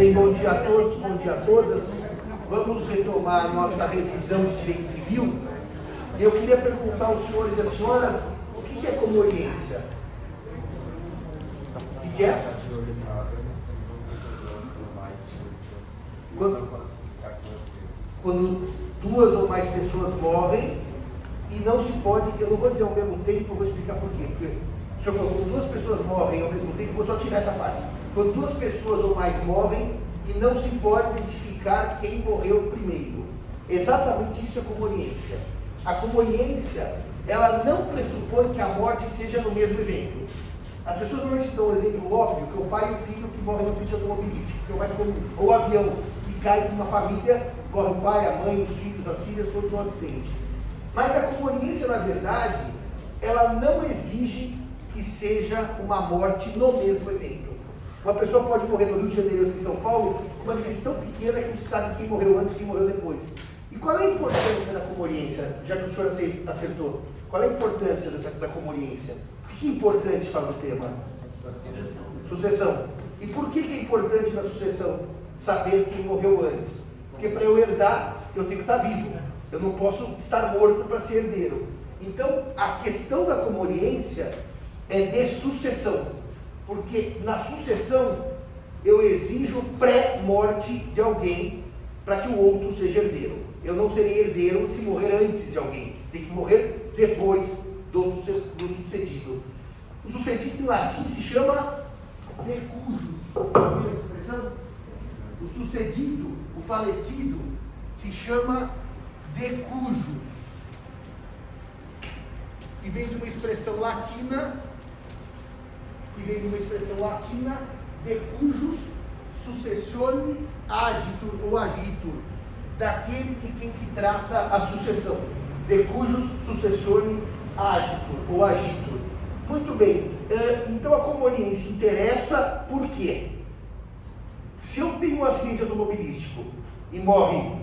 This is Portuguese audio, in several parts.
Bem, bom dia a todos, bom dia a todas. Vamos retomar a nossa revisão de direito civil. Eu queria perguntar aos senhores e às senhoras o que é comoriência? O que é? Quando, quando duas ou mais pessoas morrem e não se pode, eu não vou dizer ao mesmo tempo, eu vou explicar por quê. Porque senhor quando duas pessoas morrem ao mesmo tempo, vou só tirar essa parte. Quando duas pessoas ou mais morrem e não se pode identificar quem morreu primeiro. Exatamente isso é comoriência. A comoriência, ela não pressupõe que a morte seja no mesmo evento. As pessoas normalmente dão um exemplo óbvio, que o pai e o filho que morrem no acidente automobilístico, que é o mais comum. Ou o avião, que cai numa família, morre o pai, a mãe, os filhos, as filhas, todos no acidente. Mas a comoriência, na verdade, ela não exige que seja uma morte no mesmo evento. Uma pessoa pode morrer no Rio de Janeiro ou em São Paulo, uma diferença tão pequena que não se sabe quem morreu antes e quem morreu depois. E qual é a importância da comoriência, já que o senhor acertou? Qual é a importância dessa, da comoriência? O que é importante para o tema? Sucessão. Sucessão. E por que, que é importante na sucessão saber quem morreu antes? Porque para eu herdar, eu tenho que estar vivo. Eu não posso estar morto para ser herdeiro. Então, a questão da comoriência é de sucessão. Porque na sucessão eu exijo pré-morte de alguém para que o outro seja herdeiro. Eu não serei herdeiro se morrer antes de alguém. Tem que morrer depois do, sucedido. O sucedido em latim se chama decujus. Ouviu essa expressão? O sucedido, o falecido, se chama decujus. E vem de uma expressão latina que vem de uma expressão latina, de cujos sucessione agitur ou agitur, daquele de quem se trata a sucessão, de cujos sucessione agitur ou agitur. Muito bem, eh, então a comoriência interessa por quê? Se eu tenho um acidente automobilístico e morre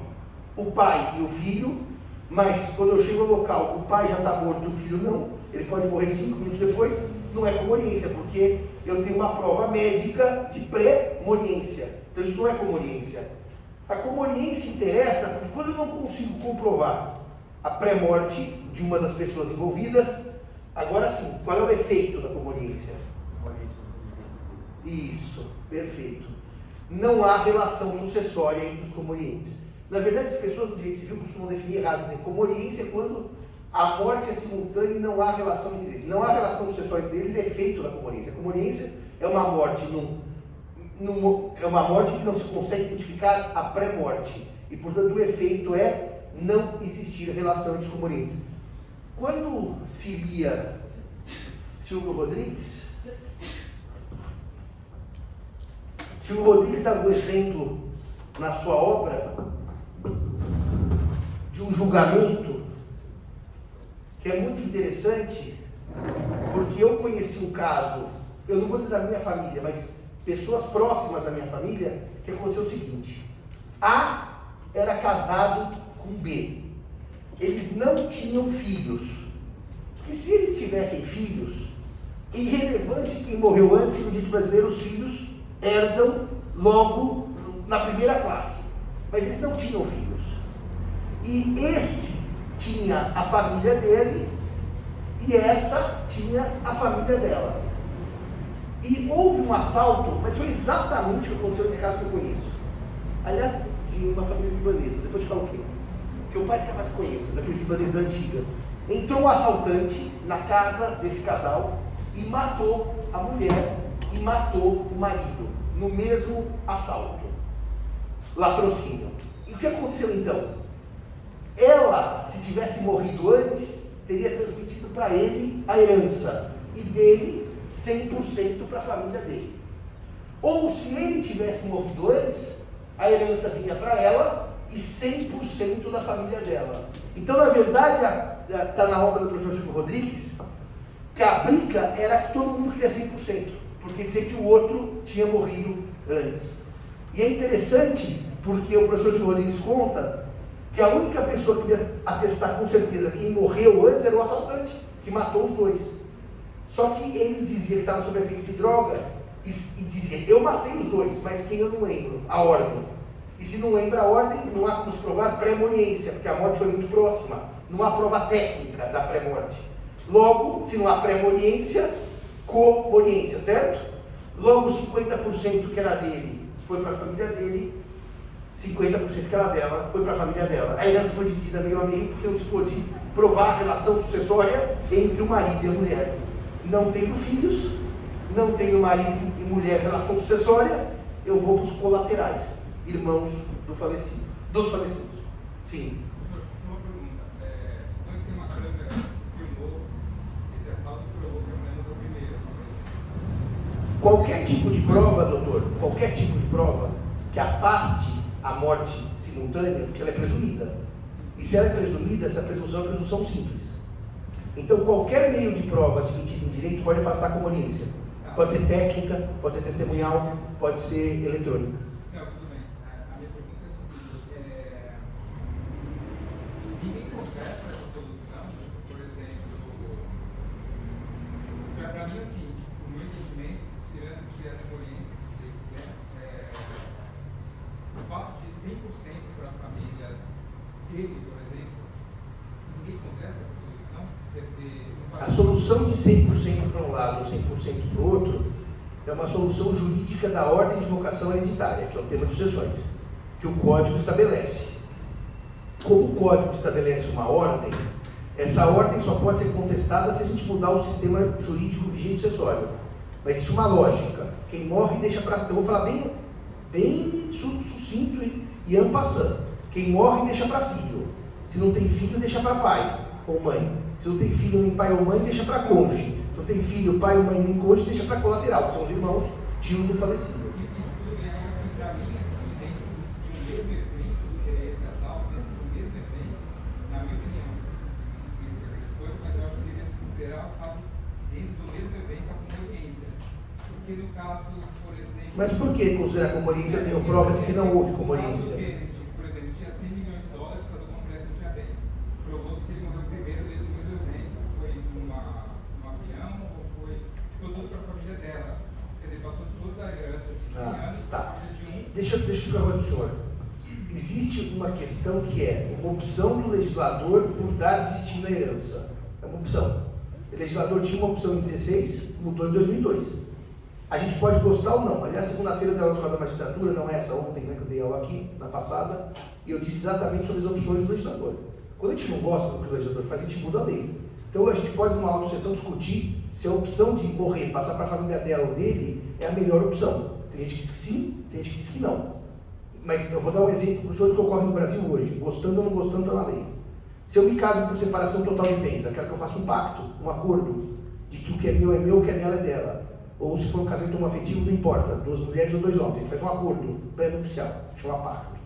o pai e o filho, mas quando eu chego ao local, o pai já está morto, o filho não, ele pode morrer cinco minutos depois, não é comoriência, porque eu tenho uma prova médica de pré-moriência. Então isso não é comoriência. A comoriência interessa porque quando eu não consigo comprovar a pré-morte de uma das pessoas envolvidas, agora sim, qual é o efeito da comoriência? Isso, perfeito. Não há relação sucessória entre os comorientes. Na verdade, as pessoas do direito civil costumam definir errado, dizer comoriência quando a morte é simultânea e não há relação entre eles. Não há relação sucessória entre eles, é efeito da comoniência. A comoniência é uma morte num, num, é uma morte que não se consegue identificar a pré-morte. E, portanto, o efeito é não existir relação entre os comonientes. Quando se lia Silvio Rodrigues, Silvio Rodrigues dá um exemplo na sua obra de um julgamento é muito interessante, porque eu conheci um caso, eu não vou dizer da minha família, mas pessoas próximas da minha família, que aconteceu o seguinte: A era casado com B. Eles não tinham filhos. E se eles tivessem filhos, irrelevante quem morreu antes, no dito brasileiro, os filhos herdam logo na primeira classe. Mas eles não tinham filhos. E esse tinha a família dele e essa tinha a família dela. E houve um assalto, mas foi exatamente o que aconteceu nesse caso que eu conheço. Aliás, de uma família libanesa, depois te falo o quê? Seu pai que mais conheço, daqueles libaneses da antiga. Entrou um assaltante na casa desse casal e matou a mulher e matou o marido no mesmo assalto. Latrocínio. E o que aconteceu então? Ela, se tivesse morrido antes, teria transmitido para ele a herança e dele 100% para a família dele. Ou se ele tivesse morrido antes, a herança vinha para ela e 100% da família dela. Então, na verdade, está na obra do professor Chico Rodrigues, que a briga era que todo mundo queria 100%, porque dizia que o outro tinha morrido antes. E é interessante, porque o professor Chico Rodrigues conta que a única pessoa que ia atestar com certeza quem morreu antes era o assaltante, que matou os dois. Só que ele dizia que estava sob efeito de droga e, e dizia, eu matei os dois, mas quem eu não lembro? A ordem. E se não lembra a ordem, não há como se provar pré-moniência, porque a morte foi muito próxima. Não há prova técnica da pré-morte. Logo, se não há pré-moniência, co-moniência, certo? Logo, 50% que era dele foi para a família dele, 50% que era dela foi para a família dela. A herança foi dividida meio a meio, porque não se pôde provar a relação sucessória entre o marido e a mulher. Não tenho filhos, não tenho marido e mulher relação sucessória, eu vou para os colaterais, irmãos do falecido, dos falecidos. Sim. É. Qualquer tipo de prova, doutor, qualquer tipo de prova que afaste a morte simultânea, porque ela é presumida. E se ela é presumida, essa presunção é uma presunção simples. Então, qualquer meio de prova admitido em direito pode afastar a conveniência. Pode ser técnica, pode ser testemunhal, pode ser eletrônica. Não, tudo bem. A, a minha pergunta é o seguinte: é, ninguém contesta essa solução, por exemplo, para mim, assim, o meu entendimento, tirando se a experiência que você quiser, é, o fato de 100% para a família dele, por exemplo, ninguém contesta essa solução, quer dizer, não A faz- solução de 100% para um lado ou 100% para o outro é uma solução jurídica da ordem de vocação hereditária, que é o tema de sucessões, que o código estabelece. Como o código estabelece uma ordem, essa ordem só pode ser contestada se a gente mudar o sistema jurídico vigente sucessório. Mas existe uma lógica. Quem morre deixa para. Eu vou falar bem, bem su- sucinto e, en passant. Quem morre deixa para filho. Se não tem filho, deixa para pai ou mãe. Se não tem filho nem pai ou mãe, deixa para cônjuge. Se não tem filho, pai ou mãe nem cônjuge, deixa para colateral, que são os irmãos, tios do falecido. Mas por que considerar comoniência? Eu tenho provas de que não houve No caso do comoniência. Kennedy, por exemplo, tinha 100 milhões de dólares, casou com uma mulher que não tinha 10. Provou-se que ele morreu primeiro dentro do mesmo evento, foi numa, num avião ou foi. ficou tudo para a família dela. Quer dizer, passou toda a herança de 100 Ah, anos tá. para a família de um. Deixa, deixa eu explicar uma coisa pro senhor. Existe uma questão que é uma opção do legislador por dar destino à herança. É uma opção. O legislador tinha uma opção em 16, mudou em 2002. A gente pode gostar ou não. Aliás, segunda-feira eu dei aula da Magistratura, não é essa ontem, né, que eu dei aula aqui, na passada, e eu disse exatamente sobre as opções do legislador. Quando a gente não gosta do que o legislador faz, a gente muda a lei. Então a gente pode, numa aula de sessão, discutir se a opção de morrer, passar para a família dela ou dele, é a melhor opção. Tem gente que diz que sim, tem gente que diz que não. Mas eu vou dar um exemplo para o senhor do que ocorre no Brasil hoje. Gostando ou não gostando, está na lei. Se eu me caso por separação total de bens, aquela que eu faço um pacto, um acordo, de que o que é meu é meu, o que é dela é dela. Ou se for um casamento homoafetivo, não importa, duas mulheres ou dois homens, a gente faz um acordo pré-nupcial, chama pacto.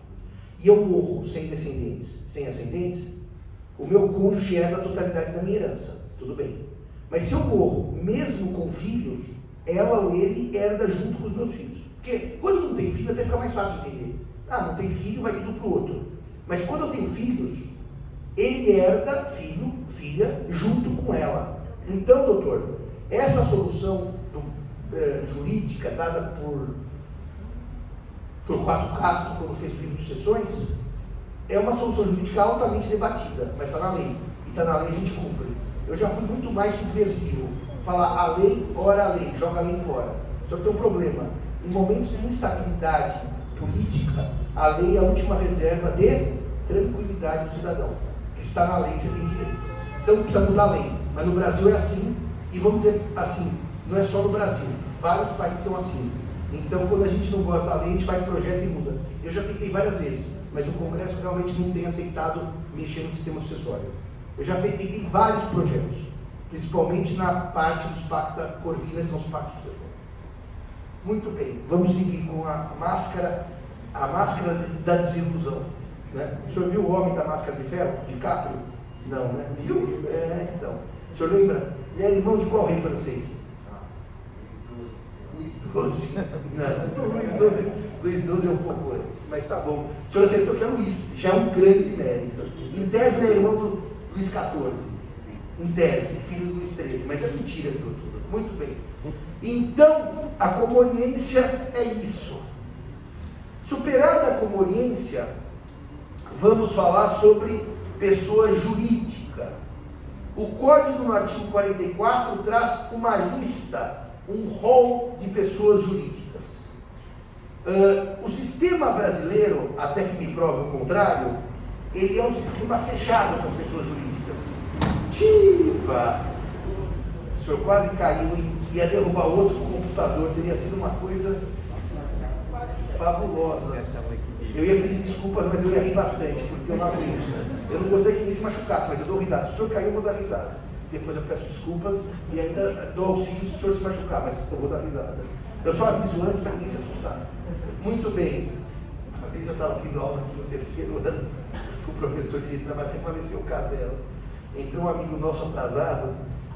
E eu morro sem descendentes, sem ascendentes, o meu cônjuge herda a totalidade da minha herança. Tudo bem. Mas se eu morro, mesmo com filhos, ela ou ele herda junto com os meus filhos. Porque quando não tem filho, até fica mais fácil de entender. Ah, não tem filho, vai tudo para o outro. Mas quando eu tenho filhos, ele herda filho, filha, junto com ela. Então, doutor, essa solução do, eh, jurídica dada por, por Quatro Castro, quando fez o livro de sucessões, é uma solução jurídica altamente debatida, mas está na lei. E está na lei, a gente cumpre. Eu já fui muito mais subversivo. Falar a lei, ora a lei, joga a lei fora. Só que tem um problema. Em momentos de instabilidade política, a lei é a última reserva de tranquilidade do cidadão. Que está na lei, você tem direito. Então precisa mudar a lei. Mas no Brasil é assim, e vamos dizer assim, não é só no Brasil. Vários países são assim. Então, quando a gente não gosta da lei, a gente faz projeto e muda. Eu já tentei várias vezes, mas o Congresso realmente não tem aceitado mexer no sistema sucessório. Eu já tentei vários projetos, principalmente na parte dos pacta corvina, que são os pactos sucessórios. Muito bem, vamos seguir com a máscara, a máscara da desilusão. Né? O senhor viu o homem da máscara de ferro, de Caprio? Não, né? Viu? É, então. O senhor lembra? Ele era irmão de qual rei francês? Luiz XII. Não, Luiz XII, Luiz XII é um pouco antes, mas tá bom. O senhor acertou que é Luiz, já é um grande mérito. Em tese, ele é irmão do Luiz XIV. Em tese, filho do Luiz XIII, mas é mentira tudo. Muito bem. Então, a comoniência é isso. Superada a comoniência, vamos falar sobre pessoa jurídica. O código no artigo 44 traz uma lista, um rol de pessoas jurídicas. Uh, o sistema brasileiro, até que me prove o contrário, ele é um sistema fechado para as pessoas jurídicas. Tipa! O senhor quase caiu e ia derrubar outro computador, teria sido uma coisa fabulosa. Eu ia pedir desculpas, mas eu ia rir bastante, porque eu não aguento. Eu não gostei que ninguém se machucasse, mas eu dou risada. Se o senhor caiu, eu vou dar risada. Depois eu peço desculpas e ainda dou auxílio se o senhor se machucar, mas eu vou dar risada. Eu só aviso antes para ninguém se assustar. Muito bem. Uma vez eu estava tendo aula aqui no terceiro ano com o professor de direito, até faleceu o Casella. Entrou um amigo nosso atrasado,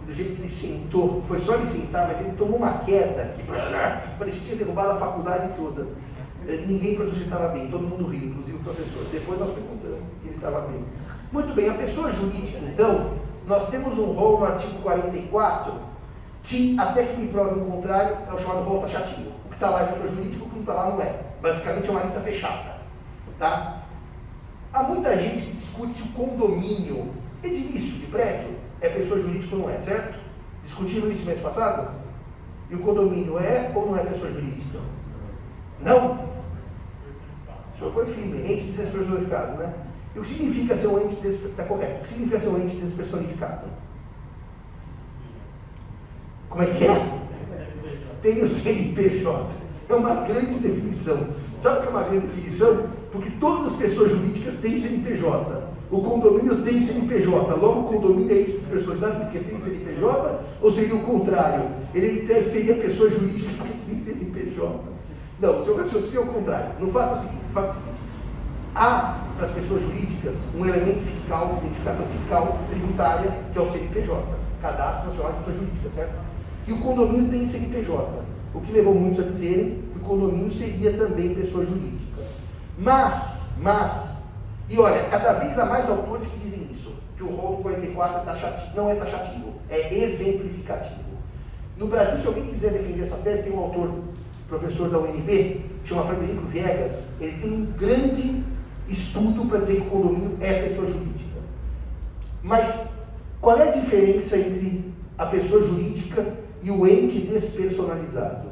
do jeito que ele sentou, foi só ele sentar, mas ele tomou uma queda que parecia que tinha derrubado a faculdade toda. Eh, ninguém produziu estava bem, todo mundo riu, inclusive o professor. Depois nós perguntamos que ele estava bem. Muito bem, a pessoa jurídica, então, nós temos um rol no artigo 44, que até que me prove o contrário, é o chamado rol taxativo. O que está lá é pessoa jurídica, o que não está lá não é. Basicamente é uma lista fechada. Tá? Há muita gente que discute se o condomínio edilício de prédio é pessoa jurídica ou não é, certo? Discutiram isso mês passado? E o condomínio é ou não é pessoa jurídica? Não? O senhor foi firme, ente despersonificado, né? E o que significa ser um ente despersonificado? Está correto. O que significa ser um ente despersonificado? Como é que é? Tem o CNPJ. É uma grande definição. Sabe o que é uma grande definição? Porque todas as pessoas jurídicas têm CNPJ. O condomínio tem CNPJ. Logo, o condomínio é despersonalizado porque tem CNPJ? Ou seria o contrário? Ele seria pessoa jurídica porque tem CNPJ. Não, o seu raciocínio é o contrário. No fato é seguinte, fato é seguinte há para as pessoas jurídicas um elemento fiscal, de identificação fiscal tributária, que é o CNPJ, Cadastro Nacional de Pessoa Jurídica, certo? E o condomínio tem CNPJ, o que levou muitos a dizerem que o condomínio seria também pessoa jurídica. Mas, mas, e olha, cada vez há mais autores que dizem isso, que o rol 44 é taxativo, não é taxativo, é exemplificativo. No Brasil, se alguém quiser defender essa tese, tem um autor professor da UNB, chama Frederico Viegas, ele tem um grande estudo para dizer que o condomínio é pessoa jurídica. Mas qual é a diferença entre a pessoa jurídica e o ente despersonalizado?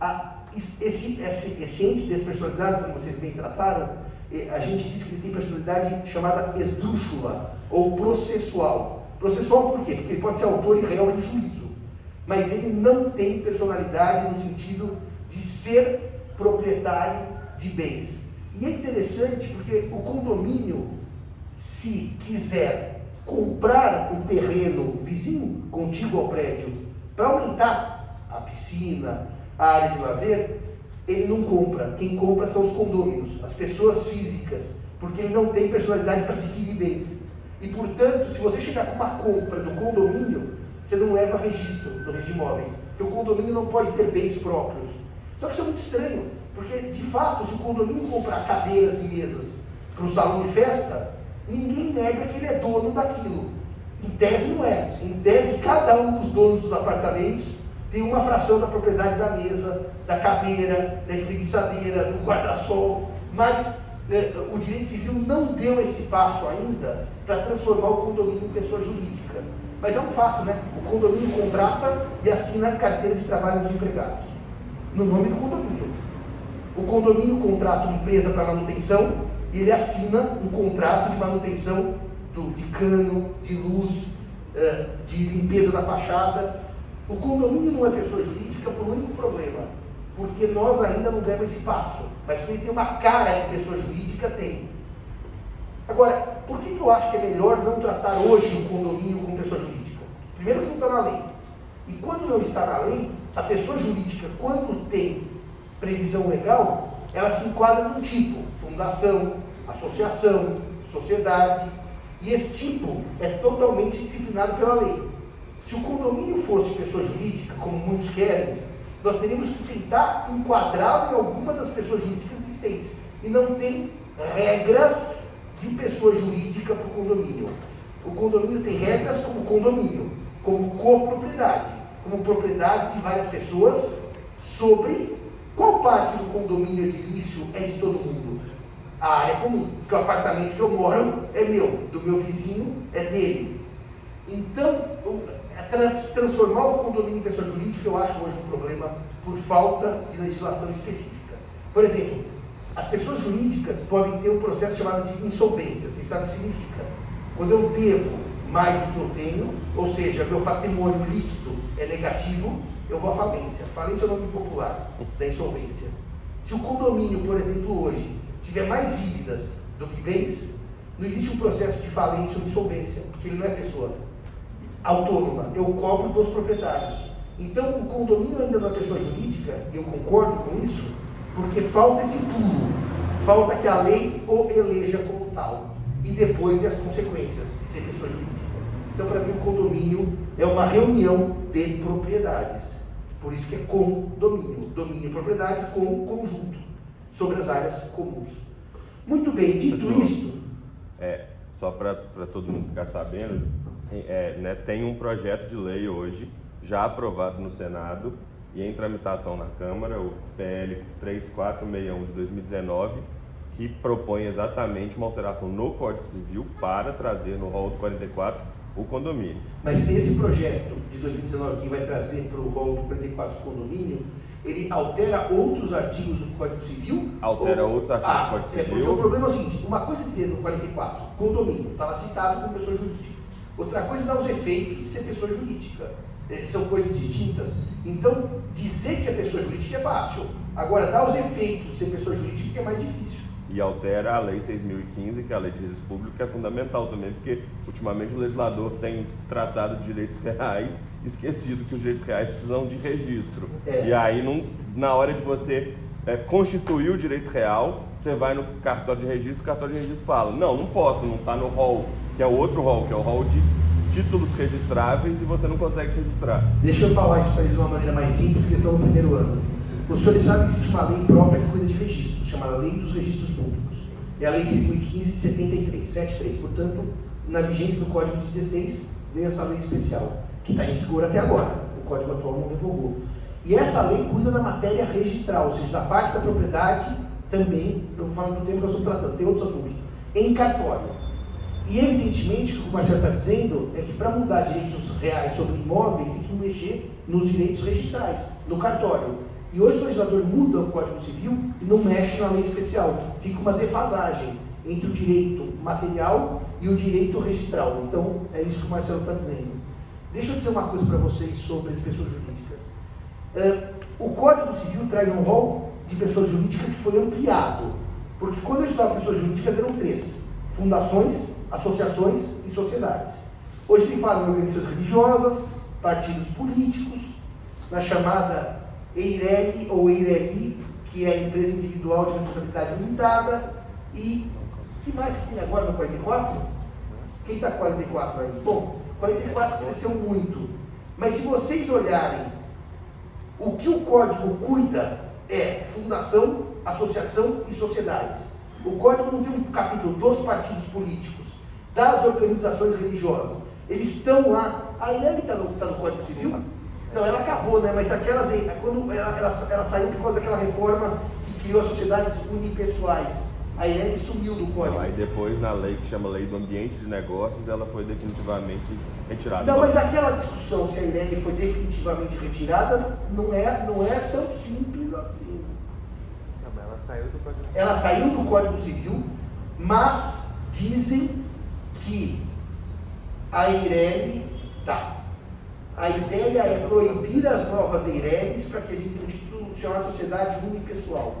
A, esse, esse, esse ente despersonalizado, como vocês bem trataram, a gente diz que ele tem personalidade chamada esdrúxula ou processual. Processual por quê? Porque ele pode ser autor e réu em juízo, mas ele não tem personalidade no sentido de ser proprietário de bens. E é interessante porque o condomínio, se quiser comprar o terreno vizinho, contigo ao prédio, para aumentar a piscina, a área de lazer, ele não compra. Quem compra são os condôminos, as pessoas físicas, porque ele não tem personalidade para adquirir bens. E, portanto, se você chegar com uma compra do condomínio, você não leva registro do registro de imóveis, porque o condomínio não pode ter bens próprios. Só que isso é muito estranho, porque de fato, se o condomínio comprar cadeiras e mesas para o salão de festa, ninguém nega que ele é dono daquilo. Em tese não é. Em tese, cada um dos donos dos apartamentos tem uma fração da propriedade da mesa, da cadeira, da espreguiçadeira, do guarda-sol. Mas né, o direito civil não deu esse passo ainda para transformar o condomínio em pessoa jurídica. Mas é um fato, né? O condomínio contrata e assina carteira de trabalho dos empregados no nome do condomínio. O condomínio contrata uma empresa para manutenção e ele assina um contrato de manutenção do, de cano, de luz, eh, de limpeza da fachada. O condomínio não é pessoa jurídica por um único problema, porque nós ainda não demos esse passo. Mas ele tem uma cara de pessoa jurídica, tem. Agora, por que, que eu acho que é melhor não tratar hoje o condomínio como pessoa jurídica? Primeiro que não está na lei. E quando não está na lei, a pessoa jurídica, quando tem previsão legal, ela se enquadra num tipo, fundação, associação, sociedade, e esse tipo é totalmente disciplinado pela lei. Se o condomínio fosse pessoa jurídica, como muitos querem, nós teríamos que tentar enquadrá-lo em alguma das pessoas jurídicas existentes. E não tem regras de pessoa jurídica para o condomínio. O condomínio tem regras como condomínio, como copropriedade. como propriedade de várias pessoas sobre qual parte do condomínio edilício é de todo mundo. A área comum, porque o apartamento que eu moro é meu, do meu vizinho é dele. Então, trans, transformar o condomínio em pessoa jurídica eu acho hoje um problema por falta de legislação específica. Por exemplo, as pessoas jurídicas podem ter um processo chamado de insolvência. Vocês sabem o que significa? Quando eu devo mais do que eu tenho, ou seja, meu patrimônio líquido é negativo, eu vou à falência. Falência é o nome popular da insolvência. Se o condomínio, por exemplo, hoje tiver mais dívidas do que bens, não existe um processo de falência ou insolvência, porque ele não é pessoa autônoma. Eu cobro dos proprietários. Então, o condomínio ainda não é pessoa jurídica, e eu concordo com isso, porque falta esse pulo. Falta que a lei o eleja como tal. E depois as consequências de ser pessoa jurídica. Então, para mim, o condomínio é uma reunião de propriedades. Por isso que é condomínio. Domínio e propriedade com conjunto sobre as áreas comuns. Muito bem, dito isto. É, só para todo mundo ficar sabendo, é, né, tem um projeto de lei hoje, já aprovado no Senado e em tramitação na Câmara, o PL 3461 de 2019, que propõe exatamente uma alteração no Código Civil para trazer no rol do 44 o condomínio. Mas esse projeto de 2019 que vai trazer para o rol do 44 o condomínio, ele altera outros artigos do Código Civil? Altera ou... outros artigos ah, do Código Civil. É, porque o problema é o seguinte, uma coisa é dizer no 44, condomínio, estava citado como pessoa jurídica. Outra coisa é dar os efeitos de ser pessoa jurídica. É, são coisas distintas. Então, dizer que é pessoa jurídica é fácil. Agora, dar os efeitos de ser pessoa jurídica é mais difícil. E altera a Lei 6.015, que é a Lei de Registro Público, que é fundamental também, porque ultimamente o legislador tem tratado de direitos reais, esquecido que os direitos reais precisam de registro. É. E aí, não, na hora de você é, o direito real, você vai no cartório de registro, o cartório de registro fala, não, não posso, não está no rol que é o outro rol, que é o rol de títulos registráveis e você não consegue registrar. Deixa eu falar isso para eles de uma maneira mais simples, que estão no primeiro ano. Os senhores sabem que existe uma lei própria que cuida de registros, chamada Lei dos Registros Públicos. É a Lei 6.015 de 73, 73. Portanto, na vigência do Código de 16, veio essa lei especial, que está em vigor até agora. O Código atual não revogou. E essa lei cuida da matéria registral, ou seja, da parte da propriedade também, eu falo do tempo que eu estou tratando, tem outros assuntos, em cartório. E evidentemente o que o Marcelo está dizendo é que para mudar direitos reais sobre imóveis tem que mexer nos direitos registrais, no cartório. E hoje o legislador muda o Código Civil e não mexe na lei especial. Fica uma defasagem entre o direito material e o direito registral. Então é isso que o Marcelo está dizendo. Deixa eu dizer uma coisa para vocês sobre as pessoas jurídicas. É, o Código Civil traz um rol de pessoas jurídicas que foi ampliado. Porque quando eu estudava pessoas jurídicas eram três: fundações, associações e sociedades. Hoje ele fala em organizações religiosas, partidos políticos, na chamada EIRELI ou EIRELI, que é a empresa individual de responsabilidade limitada, e que mais que tem agora no 44? Quem está 44 aí? Bom, 44 cresceu muito. Mas se vocês olharem, o que o código cuida é fundação, associação e sociedades. O código não tem um capítulo dos partidos políticos das organizações religiosas. Eles estão lá. A ILEG está no, tá no Código Civil? Não, ela acabou, né? Mas aquelas, quando ela, ela, ela saiu por causa daquela reforma que criou as sociedades unipessoais. A ILEG sumiu do código. Aí depois, na lei que chama Lei do Ambiente de Negócios, ela foi definitivamente retirada. Não, mas aquela discussão se a ILEG foi definitivamente retirada não é, não é tão simples assim. Não, ela saiu do Código Civil. Ela saiu do Código Civil, mas dizem que a Eireli tá. A ideia é proibir as novas Eireles para que a gente tenha um título chamado Sociedade Unipessoal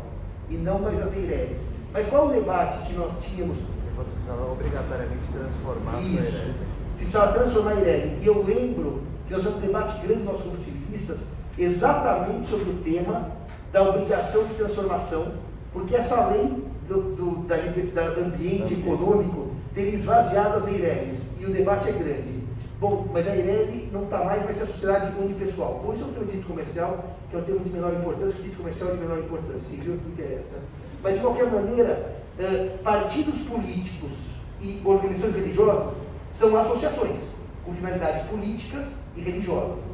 e não mais as Eireles. Mas qual o debate que nós tínhamos? Você precisava obrigatoriamente transformar Isso. a Eireli. Se precisava transformar a Eireli. E eu lembro que nós tivemos um debate grande nos nossos grupos civilistas exatamente sobre o tema da obrigação de transformação, porque essa lei do, do da, da ambiente econômico teria esvaziado as Eireles. E o debate é grande. Bom, mas a Eireli não está mais, vai ser a sociedade unipessoal. Bom, isso é um tema de direito comercial, que é um termo de menor importância, que direito comercial é de menor importância, se viu que interessa. Mas, de qualquer maneira, eh, partidos políticos e organizações religiosas são associações com finalidades políticas e religiosas.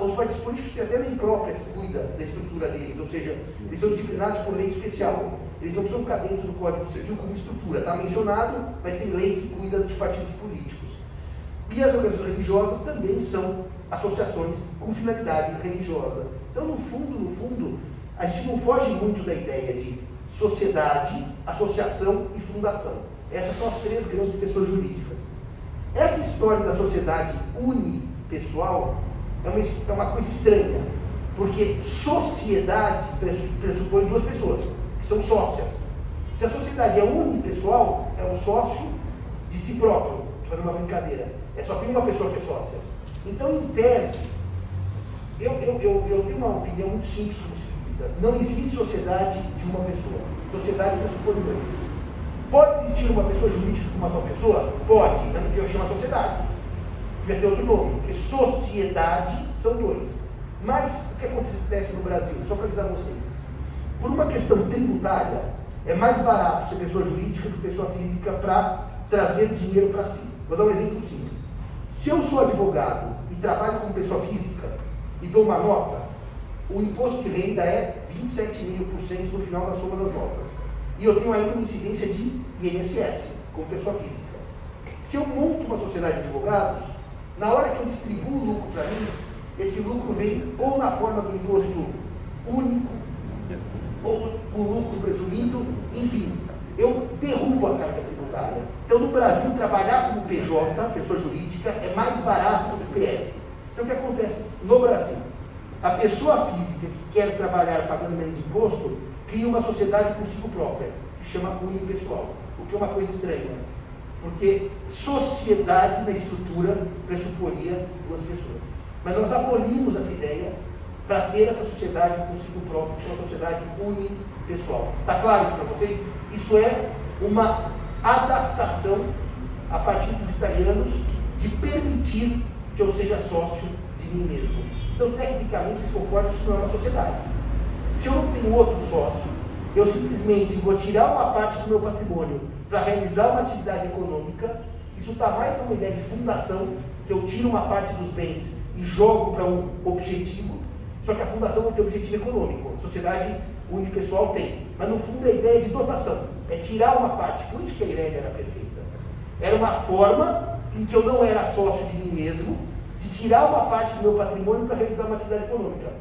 Os partidos políticos têm até lei própria que cuida da estrutura deles, ou seja, eles são disciplinados por lei especial. Eles não precisam ficar dentro do Código Civil como estrutura. Está mencionado, mas tem lei que cuida dos partidos políticos. E as organizações religiosas também são associações com finalidade religiosa. Então, no fundo, no fundo, a gente não foge muito da ideia de sociedade, associação e fundação. Essas são as três grandes pessoas jurídicas. Essa história da sociedade unipessoal é uma, é uma coisa estranha, porque sociedade pressupõe duas pessoas, que são sócias. Se a sociedade é unipessoal, é um sócio de si próprio, para uma brincadeira. É só tem uma pessoa que é sócia. Então, em tese, eu, eu, eu, eu tenho uma opinião muito simples civilista. Não existe sociedade de uma pessoa. Sociedade pressupõe dois. Pode existir uma pessoa jurídica com uma só pessoa? Pode, mas que eu chamo sociedade. Devia ter outro nome, porque sociedade são dois. Mas o que acontece no Brasil? Só para avisar vocês. Por uma questão tributária, é mais barato ser pessoa jurídica do que pessoa física para trazer dinheiro para si. Vou dar um exemplo simples. Se eu sou advogado e trabalho como pessoa física e dou uma nota, o imposto de renda é 27,5% no final da soma das notas. E eu tenho ainda uma incidência de INSS, como pessoa física. Se eu monto uma sociedade de advogados, na hora que eu distribuo o lucro para mim, esse lucro vem ou na forma do imposto único, ou o lucro presumido, enfim, eu derrubo a carga tributária. Então, no Brasil, trabalhar como PJ, pessoa jurídica, é mais barato do que PF. Isso é o que acontece no Brasil. A pessoa física que quer trabalhar pagando menos imposto, cria uma sociedade consigo própria, que chama unipessoal, o que é uma coisa estranha, porque sociedade na estrutura pressuporia duas pessoas. Mas nós abolimos essa ideia para ter essa sociedade consigo própria, que é uma sociedade unipessoal. Está claro isso para vocês? Isso é uma adaptação a partir dos italianos de permitir que eu seja sócio de mim mesmo. Então, tecnicamente, se concorda que isso não é uma sociedade. Se eu não tenho outro sócio, eu simplesmente vou tirar uma parte do meu patrimônio para realizar uma atividade econômica, isso está mais para uma ideia de fundação, que eu tiro uma parte dos bens e jogo para um objetivo, só que a fundação não tem objetivo econômico, a sociedade unipessoal tem. Mas no fundo é a ideia de dotação, é tirar uma parte, por isso que a Irene era perfeita. Era uma forma em que eu não era sócio de mim mesmo, de tirar uma parte do meu patrimônio para realizar uma atividade econômica.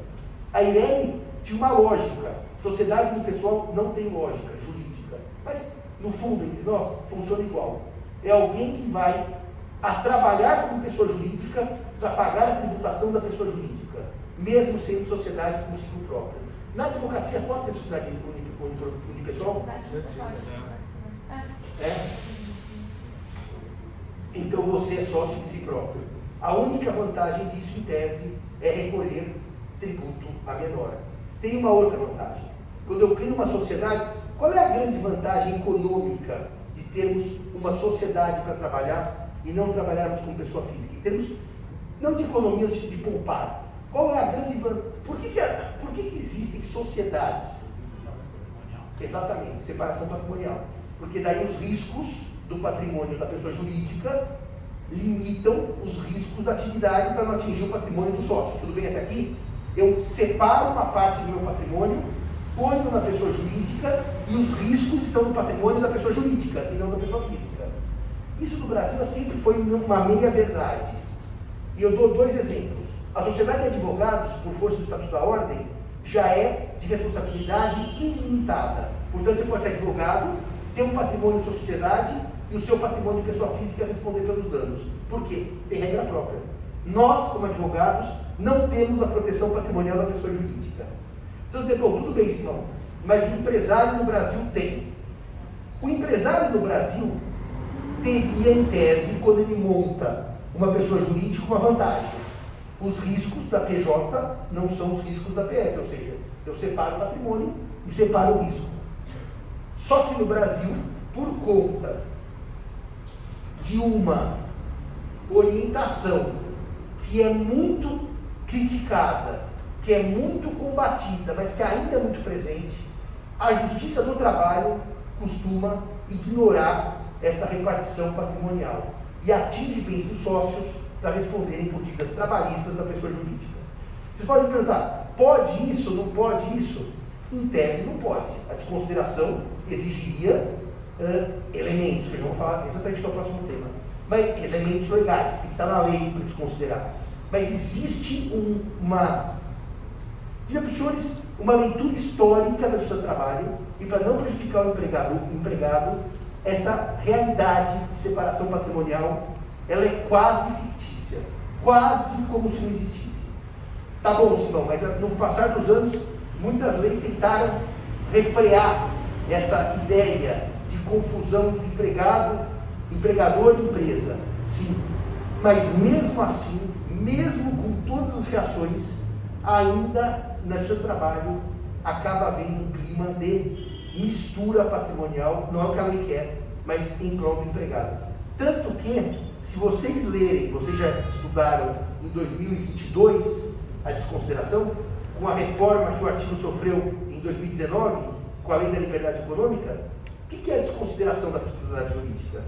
A Irene tinha uma lógica. Sociedade no pessoal não tem lógica jurídica. Mas, no fundo, entre nós, funciona igual. É alguém que vai a trabalhar como pessoa jurídica para pagar a tributação da pessoa jurídica, mesmo sendo sociedade consigo própria. Na advocacia pode ter sociedade unipessoal? É? Então você é sócio de si próprio. A única vantagem disso, em tese, é recolher tributo a menor. Tem uma outra vantagem. Quando eu crio uma sociedade, qual é a grande vantagem econômica de termos uma sociedade para trabalhar e não trabalharmos com pessoa física? Em termos, não de economia, de poupar. Qual é a grande vantagem? Por que, que, por que, que existem sociedades? Exatamente, separação patrimonial. Porque daí os riscos do patrimônio da pessoa jurídica limitam os riscos da atividade para não atingir o patrimônio do sócio. Tudo bem até aqui? Eu separo uma parte do meu patrimônio, ponho na pessoa jurídica e os riscos estão no patrimônio da pessoa jurídica e não da pessoa física. Isso no Brasil sempre foi uma meia-verdade. E eu dou dois exemplos. A sociedade de advogados, por força do Estatuto da Ordem, já é de responsabilidade ilimitada. Portanto, você pode ser advogado, ter um patrimônio de sua sociedade e o seu patrimônio de pessoa física responder pelos danos. Por quê? Tem regra própria. Nós, como advogados, não temos a proteção patrimonial da pessoa jurídica. Você vai dizer, bom, tudo bem, Simão, mas o empresário no Brasil tem. O empresário no Brasil teria, em tese, quando ele monta uma pessoa jurídica, uma vantagem. Os riscos da PJ não são os riscos da PF, ou seja, eu separo o patrimônio e separo o risco. Só que no Brasil, por conta de uma orientação que é muito criticada, que é muito combatida, mas que ainda é muito presente, a justiça do trabalho costuma ignorar essa repartição patrimonial e atinge bens dos sócios para responderem por dívidas trabalhistas da pessoa jurídica. Vocês podem me perguntar, pode isso, não pode isso? Em tese não pode. A desconsideração exigiria uh, elementos, que vou falar exatamente que é o próximo tema. Mas elementos legais, que está na lei para desconsiderar. Mas existe um, uma, diria para os senhores, uma leitura histórica do seu trabalho e para não prejudicar o empregado, o empregado, essa realidade de separação patrimonial, ela é quase fictícia, quase como se não existisse. Tá bom, Simão, mas no passar dos anos, muitas leis tentaram refrear essa ideia de confusão entre empregado, empregador e empresa. Sim, mas mesmo assim, mesmo com todas as reações, ainda no seu trabalho acaba havendo um clima de mistura patrimonial, não é o que a lei quer, mas em prol do empregado. Tanto que, se vocês lerem, vocês já estudaram em 2022 a desconsideração, com a reforma que o artigo sofreu em 2019, com a lei da liberdade econômica, o que é a desconsideração da personalidade jurídica?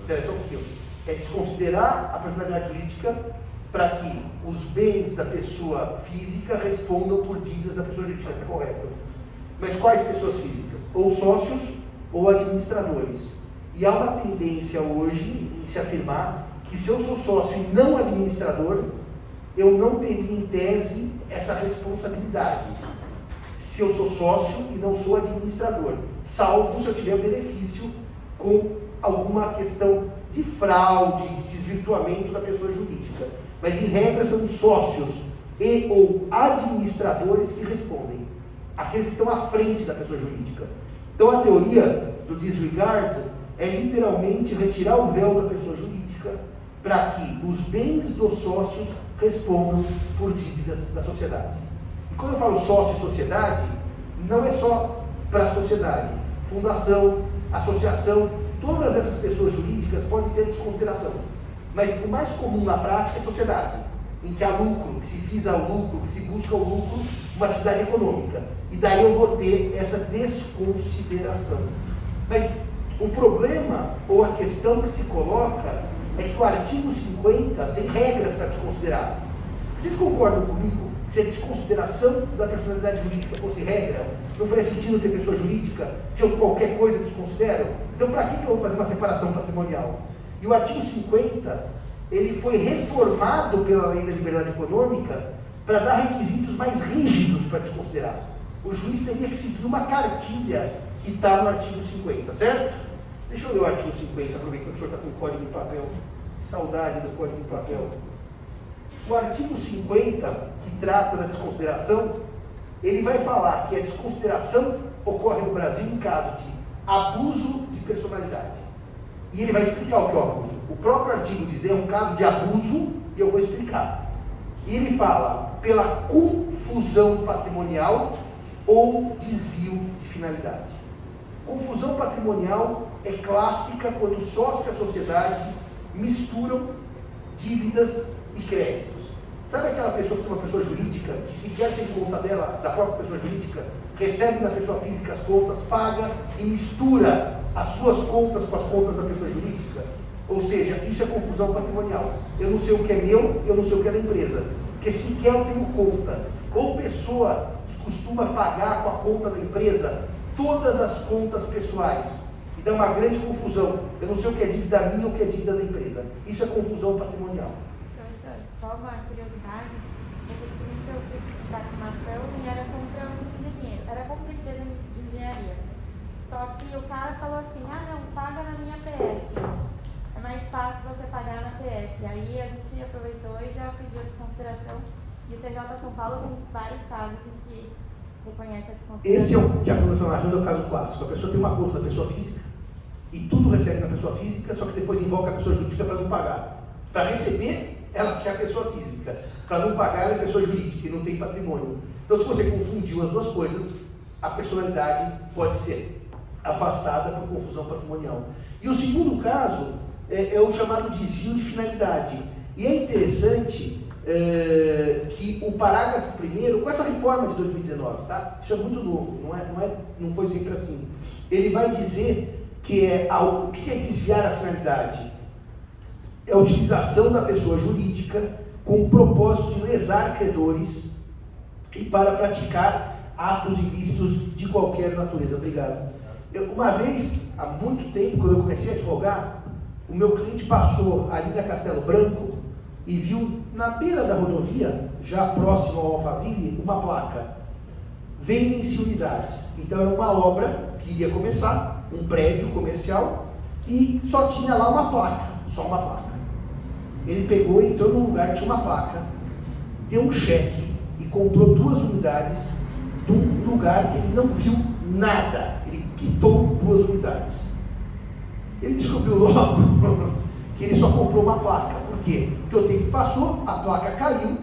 Espera um. É desconsiderar a personalidade jurídica para que os bens da pessoa física respondam por dívidas da pessoa jurídica, é correto. Mas quais pessoas físicas? Ou sócios ou administradores. E há uma tendência hoje em se afirmar que se eu sou sócio e não administrador, eu não teria em tese essa responsabilidade. Se eu sou sócio e não sou administrador, salvo se eu tiver benefício com alguma questão de fraude, de desvirtuamento da pessoa jurídica. Mas, em regra, são sócios e ou administradores que respondem, aqueles que estão à frente da pessoa jurídica. Então, a teoria do disregard é literalmente retirar o véu da pessoa jurídica para que os bens dos sócios respondam por dívidas da sociedade. E quando eu falo sócio e sociedade, não é só para a sociedade. Fundação, associação, Todas essas pessoas jurídicas podem ter desconsideração. Mas o mais comum na prática é sociedade, em que há lucro, que se visa o lucro, que se busca o lucro, uma atividade econômica. E daí eu vou ter essa desconsideração. Mas o problema ou a questão que se coloca é que o artigo 50 tem regras para desconsiderar. Vocês concordam comigo se a desconsideração da personalidade jurídica fosse regra, não faria sentido ter pessoa jurídica se eu qualquer coisa desconsidero? Então, para que eu vou fazer uma separação patrimonial? E o artigo 50, ele foi reformado pela lei da liberdade econômica para dar requisitos mais rígidos para desconsiderar. O juiz teria que seguir uma cartilha que está no artigo 50, certo? Deixa eu ler o artigo 50, aproveitando que o senhor está com o código em papel. Saudade do código em papel. O artigo 50, que trata da desconsideração, ele vai falar que a desconsideração ocorre no Brasil em caso de abuso de personalidade. E ele vai explicar o que é o abuso. O próprio artigo diz é um caso de abuso e eu vou explicar. E ele fala pela confusão patrimonial ou desvio de finalidade. Confusão patrimonial é clássica quando sócio e a sociedade misturam dívidas e créditos. Sabe aquela pessoa que é uma pessoa jurídica, que sequer tem conta dela, da própria pessoa jurídica, recebe da pessoa física as contas, paga e mistura as suas contas com as contas da pessoa jurídica? Ou seja, isso é confusão patrimonial. Eu não sei o que é meu, eu não sei o que é da empresa. Porque sequer eu tenho conta. Ou pessoa que costuma pagar com a conta da empresa todas as contas pessoais. Dá uma grande confusão. Eu não sei o que é dívida minha ou o que é dívida da empresa. Isso é confusão patrimonial. Professor, só uma curiosidade. Eu fiz vacinação e era contra um engenheiro, era contra a empresa de engenharia. Só que o cara falou assim, ah não, paga na minha PF. É mais fácil você pagar na PF. Aí a gente aproveitou e já pediu a desconsideração. E o TJ São Paulo tem vários casos em que reconhece a desconsideração. Esse é o que a Bruna está narrando, é o caso clássico. A pessoa tem uma conta da pessoa física e tudo recebe na pessoa física, só que depois invoca a pessoa jurídica para não pagar. Para receber, ela quer a pessoa física. Para não pagar, ela é pessoa jurídica e não tem patrimônio. Então, se você confundiu as duas coisas, a personalidade pode ser afastada por confusão patrimonial. E o segundo caso é, é o chamado desvio de finalidade. E é interessante é, que o parágrafo primeiro, com essa reforma de 2019, tá? Isso é muito novo, não, é, não, é, não foi sempre assim. ele vai dizer que é o que é desviar a finalidade? É a utilização da pessoa jurídica com o propósito de lesar credores e para praticar atos ilícitos de qualquer natureza. Obrigado. Eu, uma vez, há muito tempo, quando eu comecei a advogar, o meu cliente passou ali na Castelo Branco e viu na beira da rodovia, já próximo ao Alphaville, uma placa. Vendem-se unidades. Então era uma obra que ia começar, um prédio comercial, e só tinha lá uma placa, só uma placa. Ele pegou, entrou num lugar, tinha uma placa, deu um cheque e comprou duas unidades de um lugar que ele não viu nada. Ele quitou duas unidades. Ele descobriu logo que ele só comprou uma placa. Por quê? Porque o tempo passou, a placa caiu,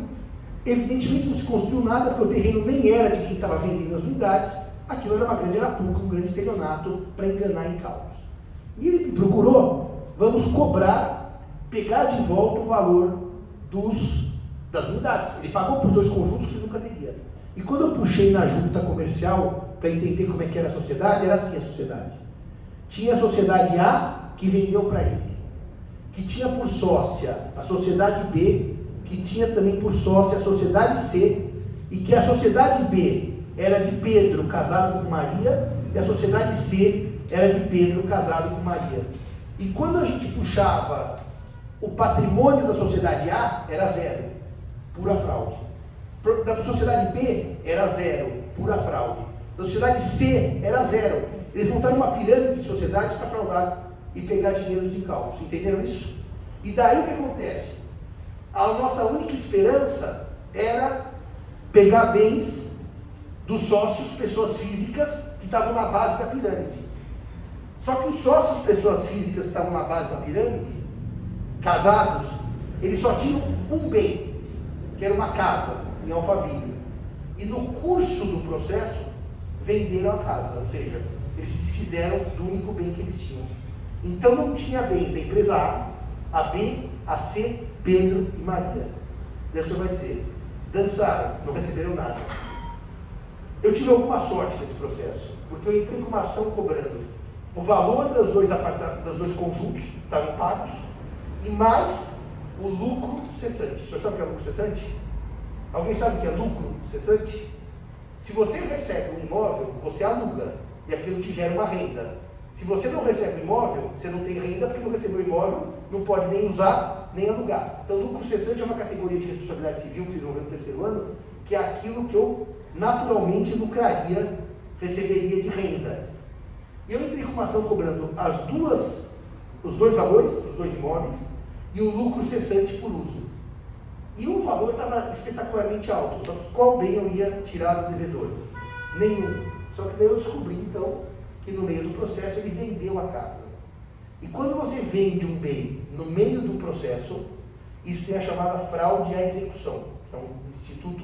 evidentemente não se construiu nada, porque o terreno nem era de quem estava vendendo as unidades, aquilo era uma grande arapuca, um grande estelionato para enganar em cálculos. E ele procurou, vamos cobrar, pegar de volta o valor dos, das unidades. Ele pagou por dois conjuntos que nunca teria. E quando eu puxei na junta comercial para entender como é que era a sociedade, era assim a sociedade. Tinha a sociedade A que vendeu para ele, que tinha por sócia a sociedade B, que tinha também por sócia a sociedade C, e que a sociedade B era de Pedro casado com Maria, e a sociedade C era de Pedro casado com Maria. E quando a gente puxava o patrimônio da sociedade A, era zero, pura fraude. Da sociedade B, era zero, pura fraude. Da sociedade C, era zero. Eles montaram uma pirâmide de sociedades para fraudar e pegar dinheiro dos encalços. Entenderam isso? E daí o que acontece? A nossa única esperança era pegar bens dos sócios, pessoas físicas, que estavam na base da pirâmide. Só que os sócios, pessoas físicas que estavam na base da pirâmide, casados, eles só tinham um bem, que era uma casa em Alphaville. E no curso do processo, venderam a casa, ou seja, eles se desfizeram do único bem que eles tinham. Então não tinha bens a empresa A, a B, a C, Pedro e Maria. Deus vai dizer, dançaram, não receberam nada. Eu tive alguma sorte nesse processo, porque eu entrei com uma ação cobrando o valor dos dois, dois conjuntos, estavam pagos, e mais o lucro cessante. O senhor sabe o que é lucro cessante? Alguém sabe o que é lucro cessante? Se você recebe um imóvel, você aluga, e aquilo te gera uma renda. Se você não recebe o imóvel, você não tem renda, porque não recebeu o imóvel, não pode nem usar, nem alugar. Então, lucro cessante é uma categoria de responsabilidade civil que vocês vão ver no terceiro ano, que é aquilo que eu naturalmente lucraria, receberia de renda. E eu entrei com uma ação cobrando as duas, os dois valores, os dois imóveis, e o lucro cessante por uso. E o valor estava espetacularmente alto, só que qual bem eu ia tirar do devedor? Nenhum. Só que daí eu descobri, então, que no meio do processo ele vendeu a casa. E quando você vende um bem no meio do processo, isso tem a chamada fraude à execução. É um instituto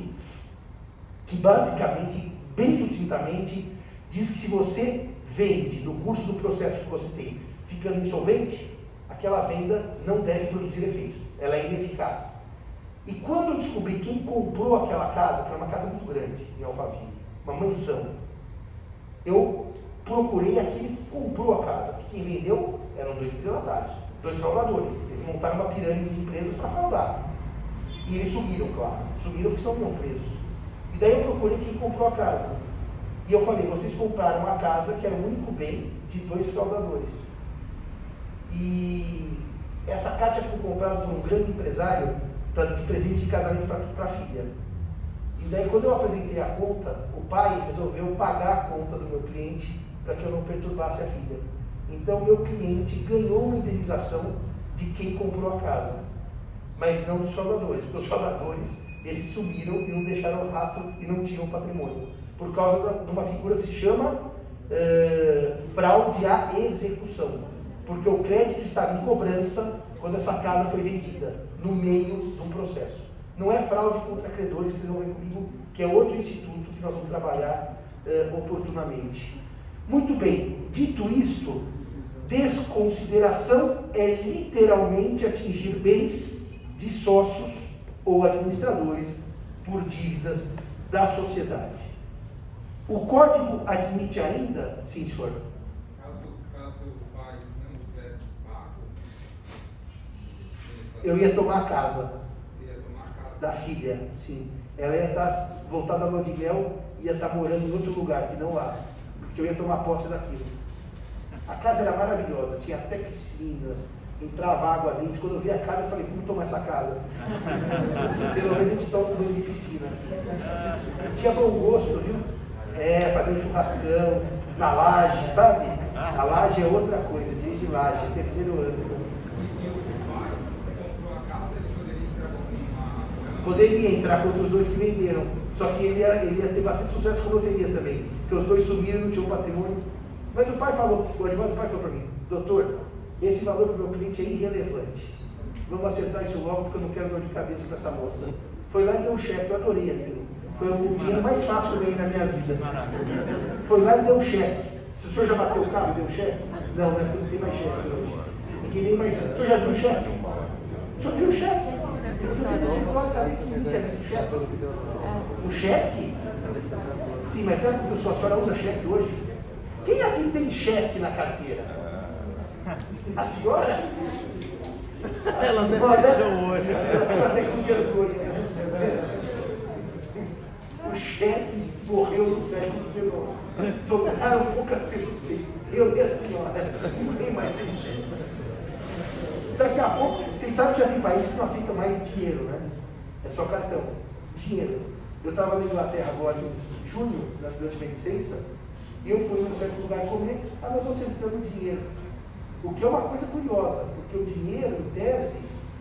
que basicamente, bem sucintamente, diz que se você vende no curso do processo que você tem ficando insolvente, aquela venda não deve produzir efeitos, ela é ineficaz. E quando eu descobri quem comprou aquela casa, que era uma casa muito grande em Alphaville, uma mansão, eu procurei aquele que comprou a casa, porque quem vendeu eram dois estelionatários, dois fraudadores. Eles montaram uma pirâmide de empresas para fraudar. E eles sumiram, claro. Sumiram porque são presos. E daí eu procurei quem comprou a casa. E eu falei, vocês compraram uma casa que era o único bem de dois fraudadores. E essa casa tinha sido comprada por um grande empresário pra, de presente de casamento para a filha. E daí quando eu apresentei a conta, o pai resolveu pagar a conta do meu cliente para que eu não perturbasse a filha. Então meu cliente ganhou uma indenização de quem comprou a casa, mas não dos fraudadores, porque os fraudadores esses sumiram e não deixaram rastro e não tinham patrimônio. Por causa da, de uma figura que se chama uh, fraude à execução. Porque o crédito estava em cobrança quando essa casa foi vendida, no meio do processo. Não é fraude contra credores, que vocês vão ver comigo, que é outro instituto que nós vamos trabalhar uh, oportunamente. Muito bem, dito isto, desconsideração é literalmente atingir bens de sócios ou administradores por dívidas da sociedade. O código admite ainda, sim, senhor? Caso, caso o pai não tivesse pago. Eu ia tomar a casa. Ia tomar a casa. Da filha, sim. Ela ia estar voltada a lua de mel e ia estar morando em outro lugar que não lá. Porque eu ia tomar posse daquilo. A casa era maravilhosa, tinha até piscinas, entrava água dentro. Quando eu vi a casa, eu falei, como tomar essa casa? Pelo menos a gente toma um banho de piscina. Tinha bom gosto, viu? É, fazer um churrascão, na laje, sabe? A laje é outra coisa, desde laje, é terceiro ano. Poderia entrar contra os dois que venderam. Só que ele ia, ele ia ter bastante sucesso com loteria também. Porque os dois sumiram, não tinham patrimônio. Mas o pai falou, o advogado do pai falou para mim, doutor, esse valor para o meu cliente é irrelevante. Vamos acertar isso logo porque eu não quero dor de cabeça para essa moça. Foi lá e deu um cheque, eu adorei aquilo. Foi o dinheiro mais fácil que eu ganhei na minha vida. Foi lá e deu um cheque. Se o senhor já bateu o carro e deu cheque? Não, né? Não tem mais cheque hoje. Ninguém nem mais. O senhor já viu o cheque? O senhor viu o cheque? O cheque? Sim, mas pera que a senhora usa cheque hoje. Quem aqui tem cheque na carteira? A senhora? A Ela defendeu hoje. A senhora tem que vergonha. O chefe morreu no século XIX. Sobraram poucas pessoas. Eu e a senhora. Ninguém mais tem chefe. Daqui a pouco, vocês sabem que já tem países que não aceitam mais dinheiro, né? É só cartão. Dinheiro. Eu estava na Inglaterra agora em junho, durante minha licença, e eu fui num certo lugar comer, ah, nós aceitamos dinheiro. O que é uma coisa curiosa, porque o dinheiro, em tese,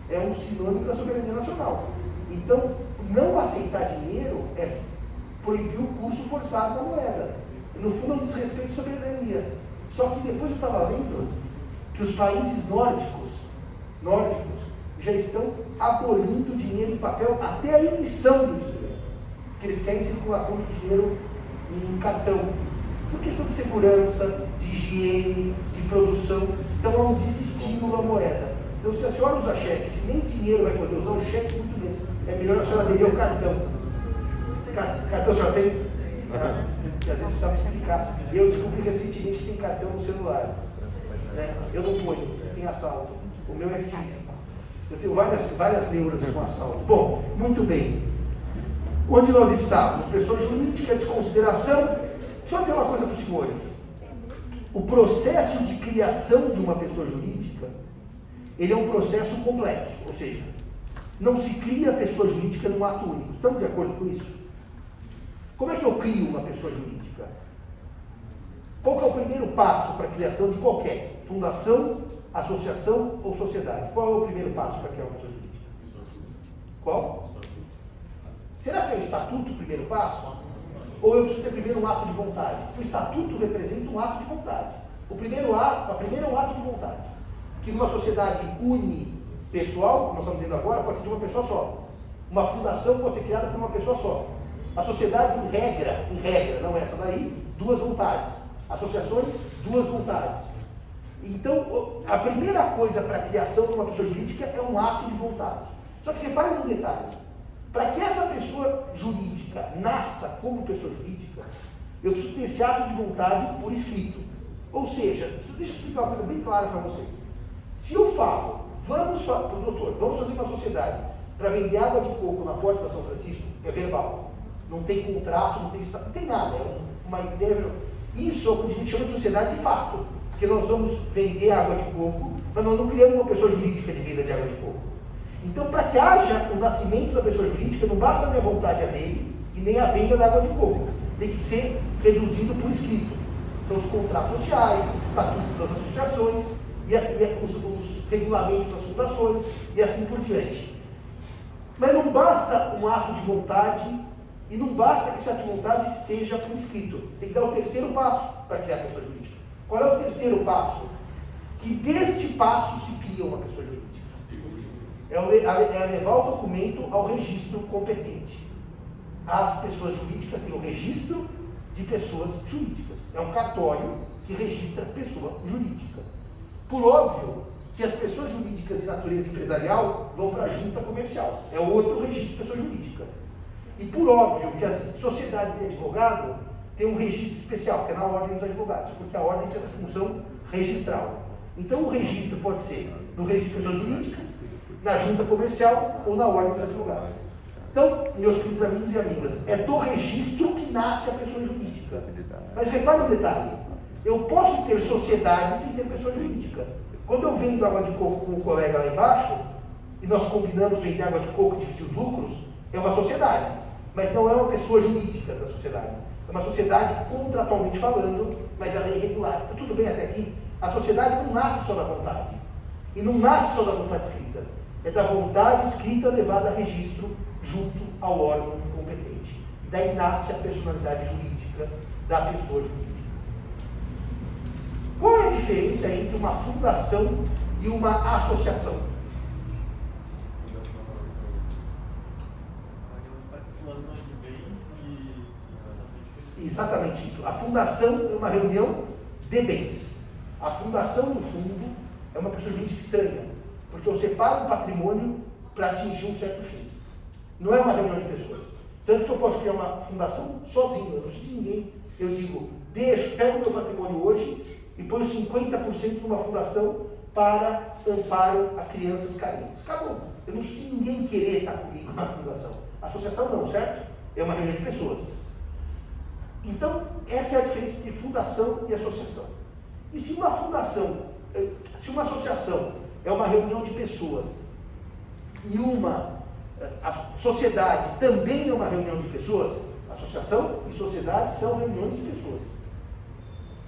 é um sinônimo da soberania nacional. Então, não aceitar dinheiro é proibir o curso forçado da moeda. No fundo, é um desrespeito à soberania. Só que depois eu estava lendo que os países nórdicos, nórdicos já estão abolindo o dinheiro em papel até a emissão do dinheiro. Porque eles querem circulação de dinheiro em cartão. Por questão de segurança, de higiene, de produção. Então é um desestímulo à moeda. Então se a senhora usa cheque, se nem dinheiro vai poder usar, o cheque muito menos. É melhor a senhora aderir ao cartão. Cartão senhora tem? Ah, às vezes precisa me explicar. Eu descobri recentemente que tem cartão no celular. Né? Eu não ponho, tem assalto. O meu é físico. Eu tenho várias, várias neuras com assalto. Bom, muito bem. Onde nós estávamos? Pessoa jurídica, desconsideração. Só dizer uma coisa para os senhores. O processo de criação de uma pessoa jurídica, ele é um processo complexo. Ou seja, não se cria pessoa jurídica num ato único. Estamos de acordo com isso? Como é que eu crio uma pessoa jurídica? Qual é o primeiro passo para a criação de qualquer fundação, associação ou sociedade? Qual é o primeiro passo para criar uma pessoa jurídica? Qual? Será que é o estatuto o primeiro passo? Ou eu preciso ter primeiro um ato de vontade? O estatuto representa um ato de vontade. O primeiro ato, a primeira é um ato de vontade. Que numa sociedade unipessoal, como nós estamos dizendo agora, pode ser de uma pessoa só. Uma fundação pode ser criada por uma pessoa só. As sociedades, em regra, em regra, não essa daí, duas vontades. Associações, duas vontades. Então, a primeira coisa para a criação de uma pessoa jurídica é um ato de vontade. Só que repare um detalhe. Para que essa pessoa jurídica nasça como pessoa jurídica, eu preciso ter esse ato de vontade por escrito. Ou seja, deixa eu explicar uma coisa bem clara para vocês. Se eu falo, vamos, doutor, vamos fazer uma sociedade para vender água de coco na porta da São Francisco, é verbal. Não tem contrato, não tem, não tem nada, é uma ideia. Isso é o que a gente chama de sociedade de fato. Porque nós vamos vender água de coco, mas nós não criamos uma pessoa jurídica de venda de água de coco. Então, para que haja o nascimento da pessoa jurídica, não basta a minha vontade a dele e nem a venda da água de coco. Tem que ser reduzido por escrito. São os contratos sociais, os estatutos das associações, e, e os, os regulamentos das fundações, e assim por diante. Mas não basta um ato de vontade, e não basta que esse ato de vontade esteja por escrito. Tem que dar o terceiro passo para criar a pessoa jurídica. Qual é o terceiro passo? Que deste passo se cria uma pessoa jurídica. É, é levar o documento ao registro competente. As pessoas jurídicas têm o registro de pessoas jurídicas. É um cartório que registra pessoa jurídica. Por óbvio que as pessoas jurídicas de natureza empresarial vão para a junta comercial. É outro registro de pessoa jurídica. E por óbvio que as sociedades de advogado têm um registro especial, que é na ordem dos advogados, porque a ordem tem essa função registral. Então o registro pode ser no registro de pessoas jurídicas, na junta comercial ou na ordem advogados. Então, meus queridos amigos e amigas, é do registro que nasce a pessoa jurídica. Mas repare um detalhe: eu posso ter sociedade sem ter pessoa jurídica. Quando eu vendo água de coco com um colega lá embaixo, e nós combinamos vender água de coco e dividir os lucros, é uma sociedade. Mas não é uma pessoa jurídica da sociedade. É uma sociedade contratualmente falando, mas ela é irregular. Está tudo bem até aqui? A sociedade não nasce só da vontade. E não nasce só da vontade escrita. É da vontade escrita levada a registro junto ao órgão competente. Daí nasce a personalidade jurídica da pessoa jurídica. Qual é a diferença entre uma fundação e uma associação? Exatamente isso. A fundação é uma reunião de bens. A fundação do fundo é uma pessoa jurídica estranha, porque eu separo o patrimônio para atingir um certo fim. Não é uma reunião de pessoas. Tanto que eu posso criar uma fundação sozinho, eu não preciso de ninguém. Eu digo, deixo, pego o meu patrimônio hoje e ponho 50% numa fundação para amparo a crianças carentes. Acabou. Eu não preciso de ninguém querer estar comigo na fundação. Associação não, certo? É uma reunião de pessoas. Então, essa é a diferença entre fundação e associação. E se uma fundação, eh, se uma associação é uma reunião de pessoas e uma eh, a sociedade também é uma reunião de pessoas, associação e sociedade são reuniões de pessoas.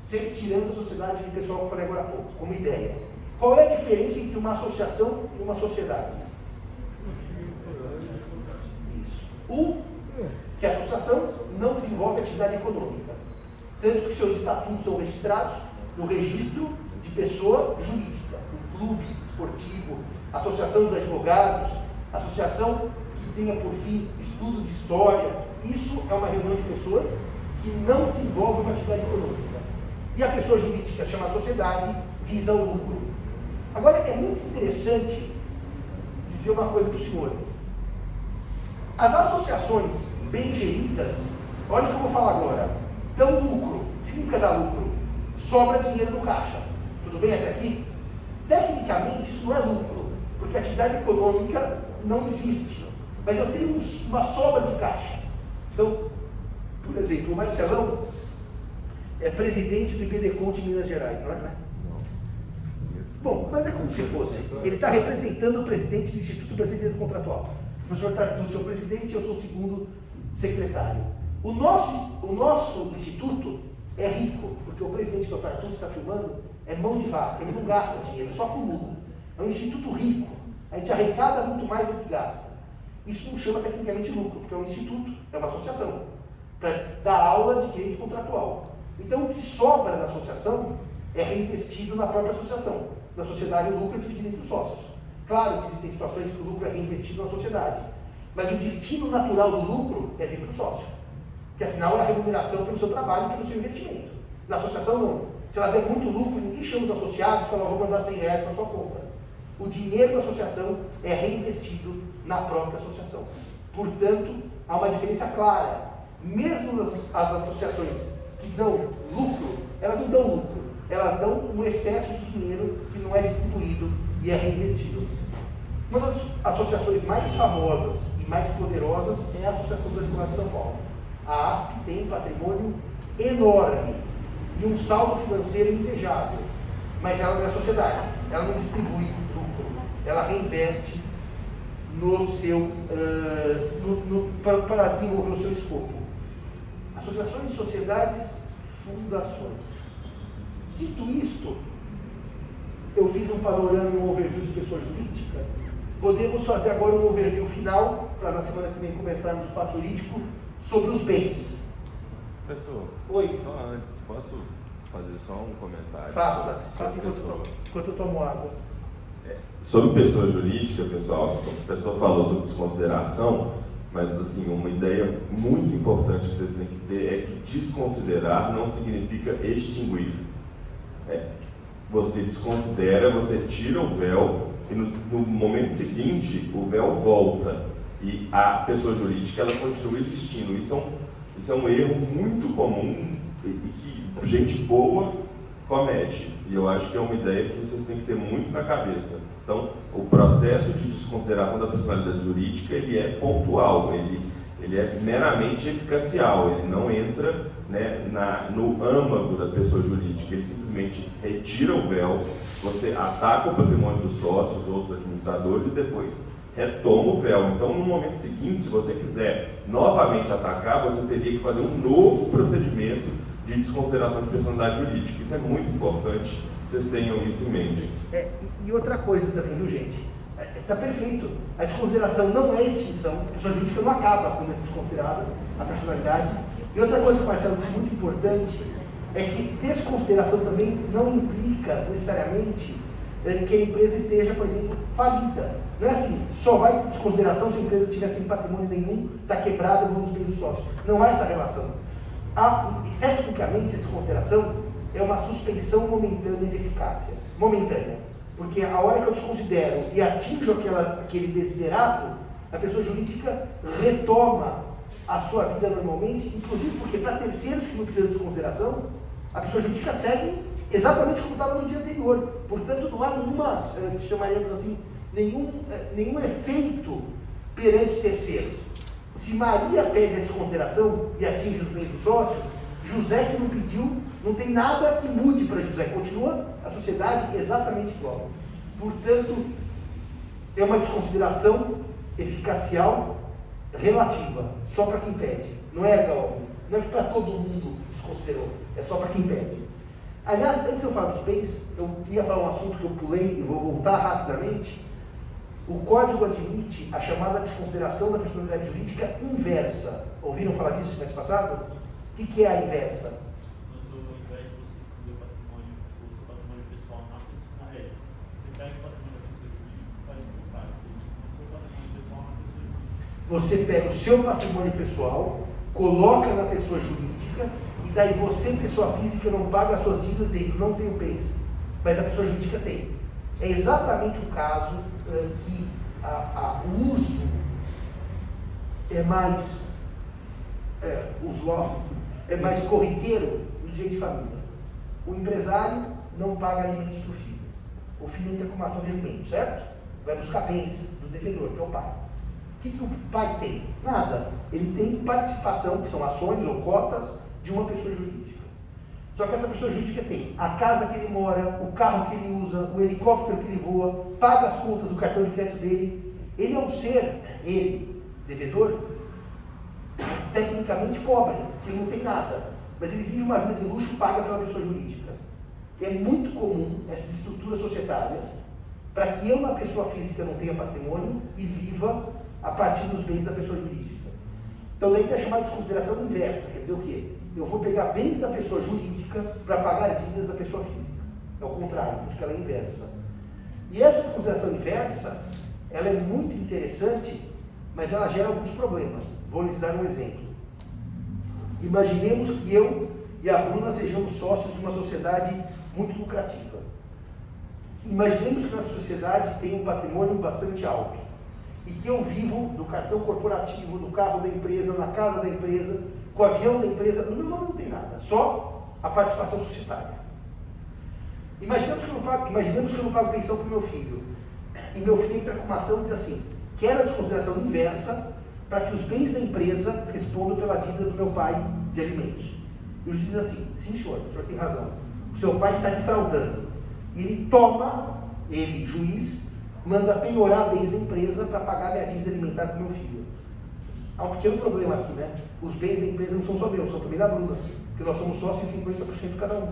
Sempre tirando a sociedade de pessoal que eu falei agora há pouco, como ideia. Qual é a diferença entre uma associação e uma sociedade? Isso. Um, que a associação não desenvolve atividade econômica. Tanto que seus estatutos são registrados no registro de pessoa jurídica, o clube esportivo, associação dos advogados, associação que tenha por fim estudo de história. Isso é uma reunião de pessoas que não desenvolve uma atividade econômica. E a pessoa jurídica, chamada sociedade, visa o lucro. Agora, é muito interessante dizer uma coisa para os senhores. As associações bem geridas, olha o que eu vou falar agora, dão lucro. Significa dar lucro? Sobra dinheiro no caixa. Tudo bem até aqui? Tecnicamente, isso não é lucro, porque a atividade econômica não existe. Mas eu tenho uma sobra de caixa. Então, por exemplo, o Marcelão é presidente do IBDCON de Minas Gerais, não é? Bom, mas é como se fosse. Ele está representando o presidente do Instituto Brasileiro Contratual. O professor Tartu, seu presidente, eu sou o segundo secretário. O nosso, o nosso instituto é rico, porque o presidente que é o Tartu está filmando é mão de vaca, ele não gasta dinheiro, só acumula. É um instituto rico. A gente arrecada muito mais do que gasta. Isso não chama tecnicamente lucro, porque é um instituto, é uma associação, para dar aula de direito contratual. Então, o que sobra na associação é reinvestido na própria associação. Na sociedade, o lucro é dividido entre os sócios. Claro que existem situações que o lucro é reinvestido na sociedade, mas o destino natural do lucro é vir para o sócio, que afinal é a remuneração pelo seu trabalho e pelo seu investimento. Na associação, não. Se ela der muito lucro, ninguém chama os associados e fala, vou mandar 100 reais para sua conta. O dinheiro da associação é reinvestido na própria associação. Portanto, há uma diferença clara. Mesmo nas, as associações que dão lucro, elas não dão lucro, elas dão um excesso de dinheiro que não é distribuído e é reinvestido. Uma das associações mais famosas e mais poderosas é a Associação dos Advogados de São Paulo. A ASP tem patrimônio enorme e um saldo financeiro invejável, mas ela não é sociedade, ela não distribui lucro, ela reinveste no seu, uh, no, no, para, desenvolver o seu escopo. Associações, sociedades, fundações. Dito isto, eu fiz um panorama e um overview de pessoa jurídica. Podemos fazer agora um overview final, para na semana que vem começarmos o fato jurídico, sobre os bens. Professor, Oi. só antes, posso fazer só um comentário? Faça, faça enquanto eu enquanto eu tomo água. É, sobre pessoa jurídica, pessoal, a pessoa falou sobre desconsideração, mas assim, uma ideia muito importante que vocês têm que ter é que desconsiderar não significa extinguir. É, você desconsidera, você tira o véu e no, no, momento seguinte o véu volta e a pessoa jurídica ela continua existindo. Isso é um, isso é um erro muito comum e, e gente boa comete. E eu acho que é uma ideia que vocês têm que ter muito na cabeça. Então, o processo de desconsideração da personalidade jurídica, ele é pontual, ele, ele é meramente eficacial, ele não entra né, na, no âmago da pessoa jurídica, ele simplesmente retira o véu, você ataca o patrimônio dos sócios, outros administradores e depois retoma o véu. Então, no momento seguinte, se você quiser novamente atacar, você teria que fazer um novo procedimento de desconsideração de personalidade jurídica. Isso é muito importante vocês tenham isso em mente. É, e outra coisa também, viu, gente? Está é, é perfeito. A desconsideração não é extinção. A pessoa jurídica não acaba quando é desconsiderada a personalidade. E outra coisa que o Marcelo disse muito importante é que desconsideração também não implica necessariamente é, que a empresa esteja, por exemplo, falida. Não é assim, só vai desconsideração se a empresa tiver sem patrimônio nenhum, está quebrada, vamos bens dos sócios. Não há essa relação. Há, tecnicamente, a desconsideração é uma suspensão momentânea de eficácia. Momentânea. Porque a hora que eu desconsidero e atinjo aquela, aquele desiderato, a pessoa jurídica retoma a sua vida normalmente, inclusive porque para terceiros que não precisam de desconsideração, a pessoa jurídica segue exatamente como estava no dia anterior. Portanto, não há nenhuma, eh, chamaríamos assim, nenhum, eh, nenhum efeito perante terceiros. Se Maria pede a desconsideração e atinge os bens do sócio, José que não pediu, não tem nada que mude para José, continua a sociedade exatamente igual. Portanto, é uma desconsideração eficacial relativa, só para quem pede. Não é, Galvez? Não é para todo mundo desconsiderou, é só para quem pede. Aliás, antes de eu falar dos bens, eu ia falar um assunto que eu pulei e vou voltar rapidamente. O código admite a chamada desconsideração da personalidade jurídica inversa. Ouviram falar disso mês passado? O que é a inversa? Você pega o seu patrimônio pessoal, coloca na pessoa jurídica, e daí você, pessoa física, não paga as suas dívidas e não tem o bens. Mas a pessoa jurídica tem. É exatamente o caso uh, que a, a, o uso é mais é, usual, é mais corriqueiro no dia de família. O empresário não paga alimentos para o filho. O filho entra com ação de alimentos, certo? Vai buscar bens do devedor, que é o pai. O que, que o pai tem? Nada. Ele tem participação, que são ações ou cotas, de uma pessoa jurídica. Só que essa pessoa jurídica tem a casa que ele mora, o carro que ele usa, o helicóptero que ele voa, paga as contas do cartão de crédito dele. Ele é um ser, ele, devedor, tecnicamente pobre, que ele não tem nada. Mas ele vive uma vida de luxo paga pela pessoa jurídica. É muito comum essas estruturas societárias para que eu, uma pessoa física, não tenha patrimônio e viva a partir dos bens da pessoa jurídica. Então, daí é chamada de consideração inversa. Quer dizer o quê? Eu vou pegar bens da pessoa jurídica para pagar dívidas da pessoa física. É o contrário, porque ela é inversa. E essa consideração inversa, ela é muito interessante, mas ela gera alguns problemas. Vou lhes dar um exemplo. Imaginemos que eu e a Bruna sejamos sócios de uma sociedade muito lucrativa. Imaginemos que nossa sociedade tem um patrimônio bastante alto e que eu vivo do cartão corporativo, do carro da empresa, na casa da empresa, o avião da empresa, no meu nome não tem nada, só a participação societária. Imaginemos que eu não pago, imaginemos que eu não pago pensão para o meu filho. E meu filho entra com uma ação e diz assim, quero a desconsideração inversa para que os bens da empresa respondam pela dívida do meu pai de alimentos. E o juiz diz assim, sim senhor, o senhor tem razão. O seu pai está defraudando. E ele toma, ele, juiz, manda penhorar bens da empresa para pagar minha dívida alimentar para o meu filho. Há um pequeno problema aqui, né? Os bens da empresa não são só meus, são também da Bruna, porque nós somos sócios em 50% cada um.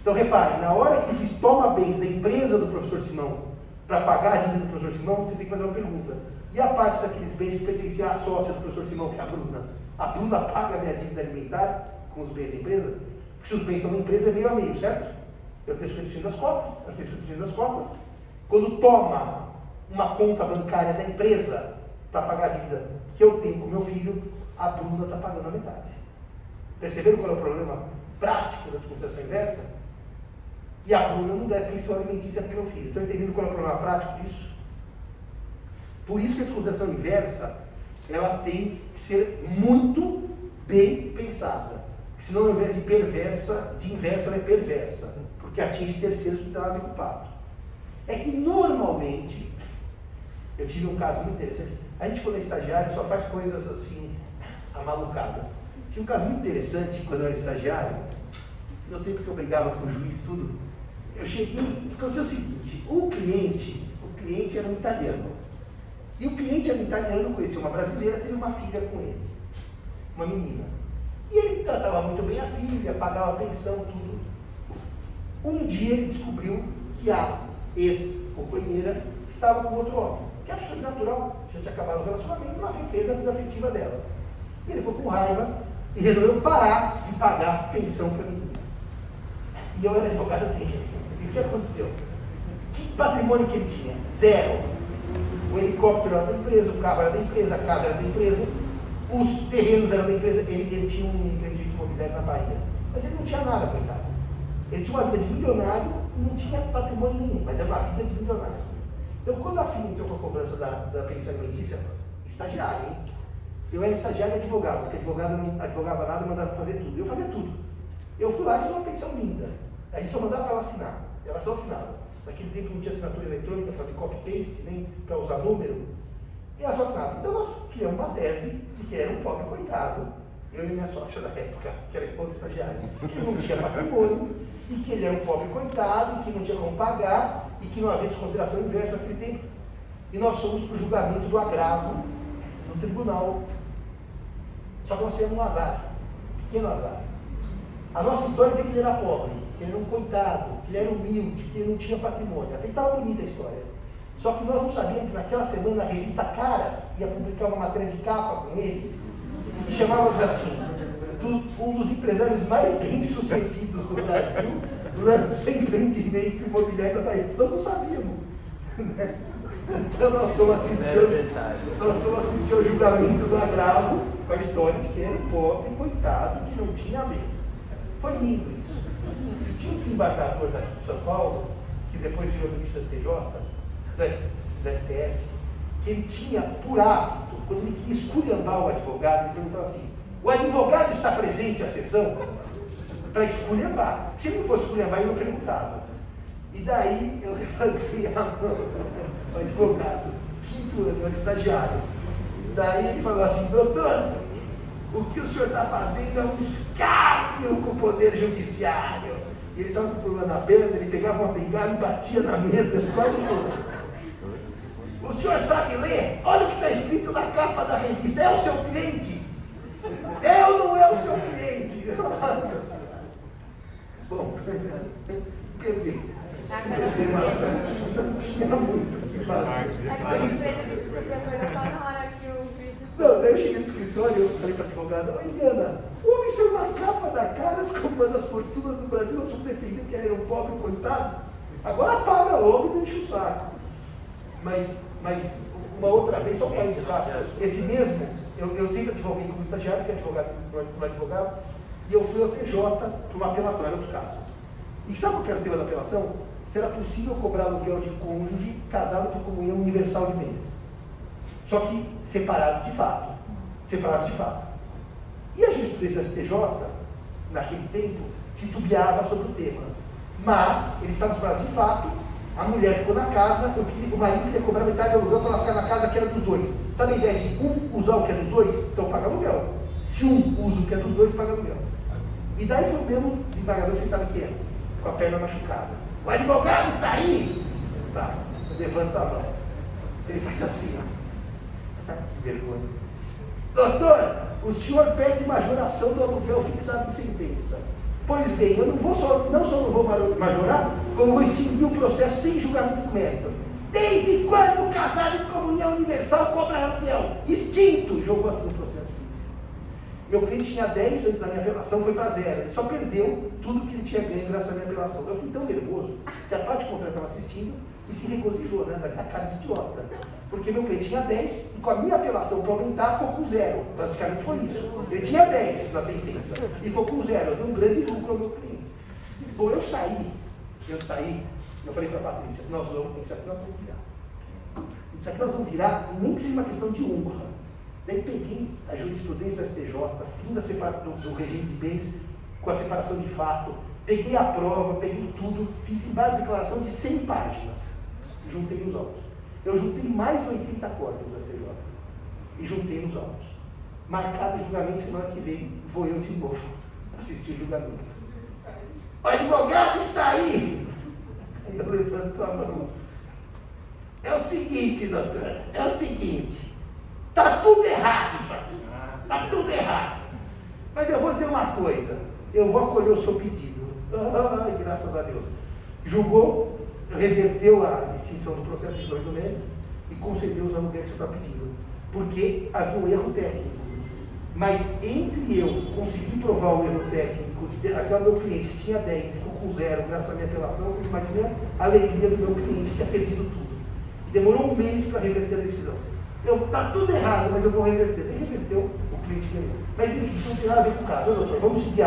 Então repare, na hora que o juiz toma bens da empresa do professor Simão para pagar a dívida do professor Simão, você tem que fazer uma pergunta. E a parte daqueles bens que pertenciam à sócia do professor Simão, que é a Bruna? A Bruna paga a minha dívida alimentar com os bens da empresa? Porque se os bens são da empresa, é meio a meio, certo? Eu tenho 50% das cotas, eu tenho 50% das cotas. Quando toma uma conta bancária da empresa para pagar a dívida que eu tenho com meu filho, a Bruna está pagando a metade. Perceberam qual é o problema prático da desconsideração inversa? E a Bruna não deve pensão alimentícia para o meu filho. Estão entendendo qual é o problema prático disso? Por isso que a desconsideração inversa ela tem que ser muito bem pensada. Senão, ao invés de perversa, de inversa, ela é perversa, porque atinge terceiros que está culpado. É que normalmente, eu tive um caso muito interessante, a gente quando é estagiário só faz coisas assim, amalucadas. Tinha um caso muito interessante quando eu era estagiário, no tempo que eu brigava com o juiz tudo, eu cheguei, aconteceu o seguinte, o cliente, o cliente era um italiano. E o cliente era um italiano, conhecia uma brasileira, teve uma filha com ele, uma menina. E ele tratava muito bem a filha, pagava pensão, tudo. Um dia ele descobriu que a ex-companheira estava com outro homem, que é absolutamente natural, já tinha acabado o relacionamento, ela fez a vida afetiva dela. E ele ficou com raiva e resolveu parar de pagar pensão para mim. E eu era advogado dele. E o que aconteceu? Que patrimônio que ele tinha? Zero. O helicóptero era da empresa, o carro era da empresa, a casa era da empresa, os terrenos eram da empresa, ele, ele tinha um empreendimento imobiliário na Bahia. Mas ele não tinha nada, coitado. Ele tinha uma vida de milionário e não tinha patrimônio nenhum, mas era uma vida de milionário. Então, quando a filha entrou com a cobrança da, da pensão alimentícia, estagiário, hein? Eu era estagiário e advogado, porque advogado não advogava nada, mandava fazer tudo. Eu fazia tudo. Eu fui lá e fiz uma pensão linda. A gente só mandava para ela assinar. Ela só assinava. Naquele tempo não tinha assinatura eletrônica, fazer copy-paste, nem para usar número. E ela só assinava. Então nós criamos uma tese de que era um pobre coitado. Eu e minha sócia da época, que era esposa estagiária, que não tinha patrimônio, e que ele era um pobre coitado, que não tinha como pagar, e que não havia desconsideração inversa naquele tempo. E nós fomos para o julgamento do agravo no tribunal só que nós tivemos um azar, um pequeno azar. A nossa história dizia que ele era pobre, que ele era um coitado, que ele era humilde, que ele não tinha patrimônio. Até que estava bonita a história. Só que nós não sabíamos que naquela semana a revista Caras ia publicar uma matéria de capa com ele, que chamava-se assim, um dos empresários mais bem-sucedidos do Brasil lança empreendimento imobiliário da Bahia. Nós não sabíamos. Né? Então nós fomos assistir, nós fomos assistir ao julgamento do agravo com a história de que era pobre, coitado, que não tinha lei. Foi lindo isso. E tinha um desembargador daqui de São Paulo, que depois virou ministro STJ, do, STF, que ele tinha por hábito, quando ele queria esculhambar o advogado, ele perguntava assim, o advogado está presente à sessão? Para esculhambar. Se não fosse esculhambar, ele não perguntava. E daí eu levantei a mão, o advogado, pintura, do estagiário. Daí ele falou assim, doutor, o que o senhor está fazendo é um escárnio com o poder judiciário. Ele estava com problema na perna, ele pegava uma bengala e batia na mesa, quase isso. O senhor sabe ler? Olha o que está escrito na capa da revista. É o seu cliente? É ou não é o seu cliente? Nossa. Bom, perdi. Não tinha muito o que fazer. só na hora que o bicho. Não, daí eu cheguei no escritório e falei para a advogada, oi Diana, o homem saiu na capa da cara como uma das fortunas do Brasil, nós vamos defender que era um pobre coitado. Agora paga logo e enche o saco. Mas, mas uma outra vez, só para encerrar, esse mesmo, eu, eu sempre advoguei como estagiário, que é advogado, como advogado, e eu fui ao TJ para uma apelação, era outro caso. E sabe o que era o tema da apelação? será possível cobrar aluguel de cônjuge casado por comunhão universal de bens. Só que separado de fato. Separado de fato. E a jurisprudência do STJ, naquele tempo, titubeava sobre o tema. Mas, eles estavam separados de fato, a mulher ficou na casa, o marido queria cobrar metade do aluguel para ela ficar na casa que era dos dois. Sabe a ideia de um usar o que é dos dois? Então paga aluguel. Se um usa o que é dos dois, paga aluguel. E daí foi o mesmo desembargador, vocês sabem que é, com a perna machucada. O advogado está aí. Tá, levanta a mão. Ele faz assim, ó. Que vergonha. Doutor, o senhor pede majoração do aluguel fixado em sentença. Pois bem, eu não, vou só, não só não vou majorar, como vou extinguir o processo sem julgamento mérito. Desde quando o casado em comunhão universal cobra aluguel? Extinto! Jogou assim o processo. Meu cliente tinha 10 antes da minha apelação, foi para zero. Ele só perdeu tudo que ele tinha ganho graças à minha apelação. Eu fiquei tão nervoso que a parte contrária estava assistindo e se regozijou, né? Da cara de idiota. Porque meu cliente tinha 10 e com a minha apelação para aumentar ficou com zero. Basicamente foi isso. Ele tinha 10 na sentença e ficou com zero. Eu dei um grande lucro ao meu cliente. Bom, eu saí, eu saí, eu falei para a Patrícia, nós vamos, isso aqui nós vamos virar. Isso aqui nós vamos virar, nem que seja uma questão de honra. Daí peguei a jurisprudência do STJ, fim da separação do, do regime de bens, com a separação de fato, peguei a prova, peguei tudo, fiz embaixo de declaração de 100 páginas. Juntei os autos. Eu juntei mais de 80 códigos da CJ. E juntei os autos. Marcado o julgamento, semana que vem vou eu de novo assistir o julgamento. O advogado está aí! Eu levanto a mão. É o seguinte, doutor, é o seguinte. Está tudo errado isso aqui. Está tudo errado. Mas eu vou dizer uma coisa. Eu vou acolher o seu pedido. Ai, graças a Deus. Julgou, reverteu a extinção do processo de doimento e concedeu os aluguéis que está pedindo. Porque havia um erro técnico. Mas entre eu conseguir provar o erro técnico, aquele meu cliente que tinha 10 e ficou com zero graças à minha apelação, vocês imaginam a alegria do meu cliente que tinha perdido tudo. Demorou um mês para reverter a decisão. Está tudo errado, mas eu vou reverter. Reverteu, o cliente ganhou. Mas enfim, isso não tem nada a ver com o caso. Vamos seguir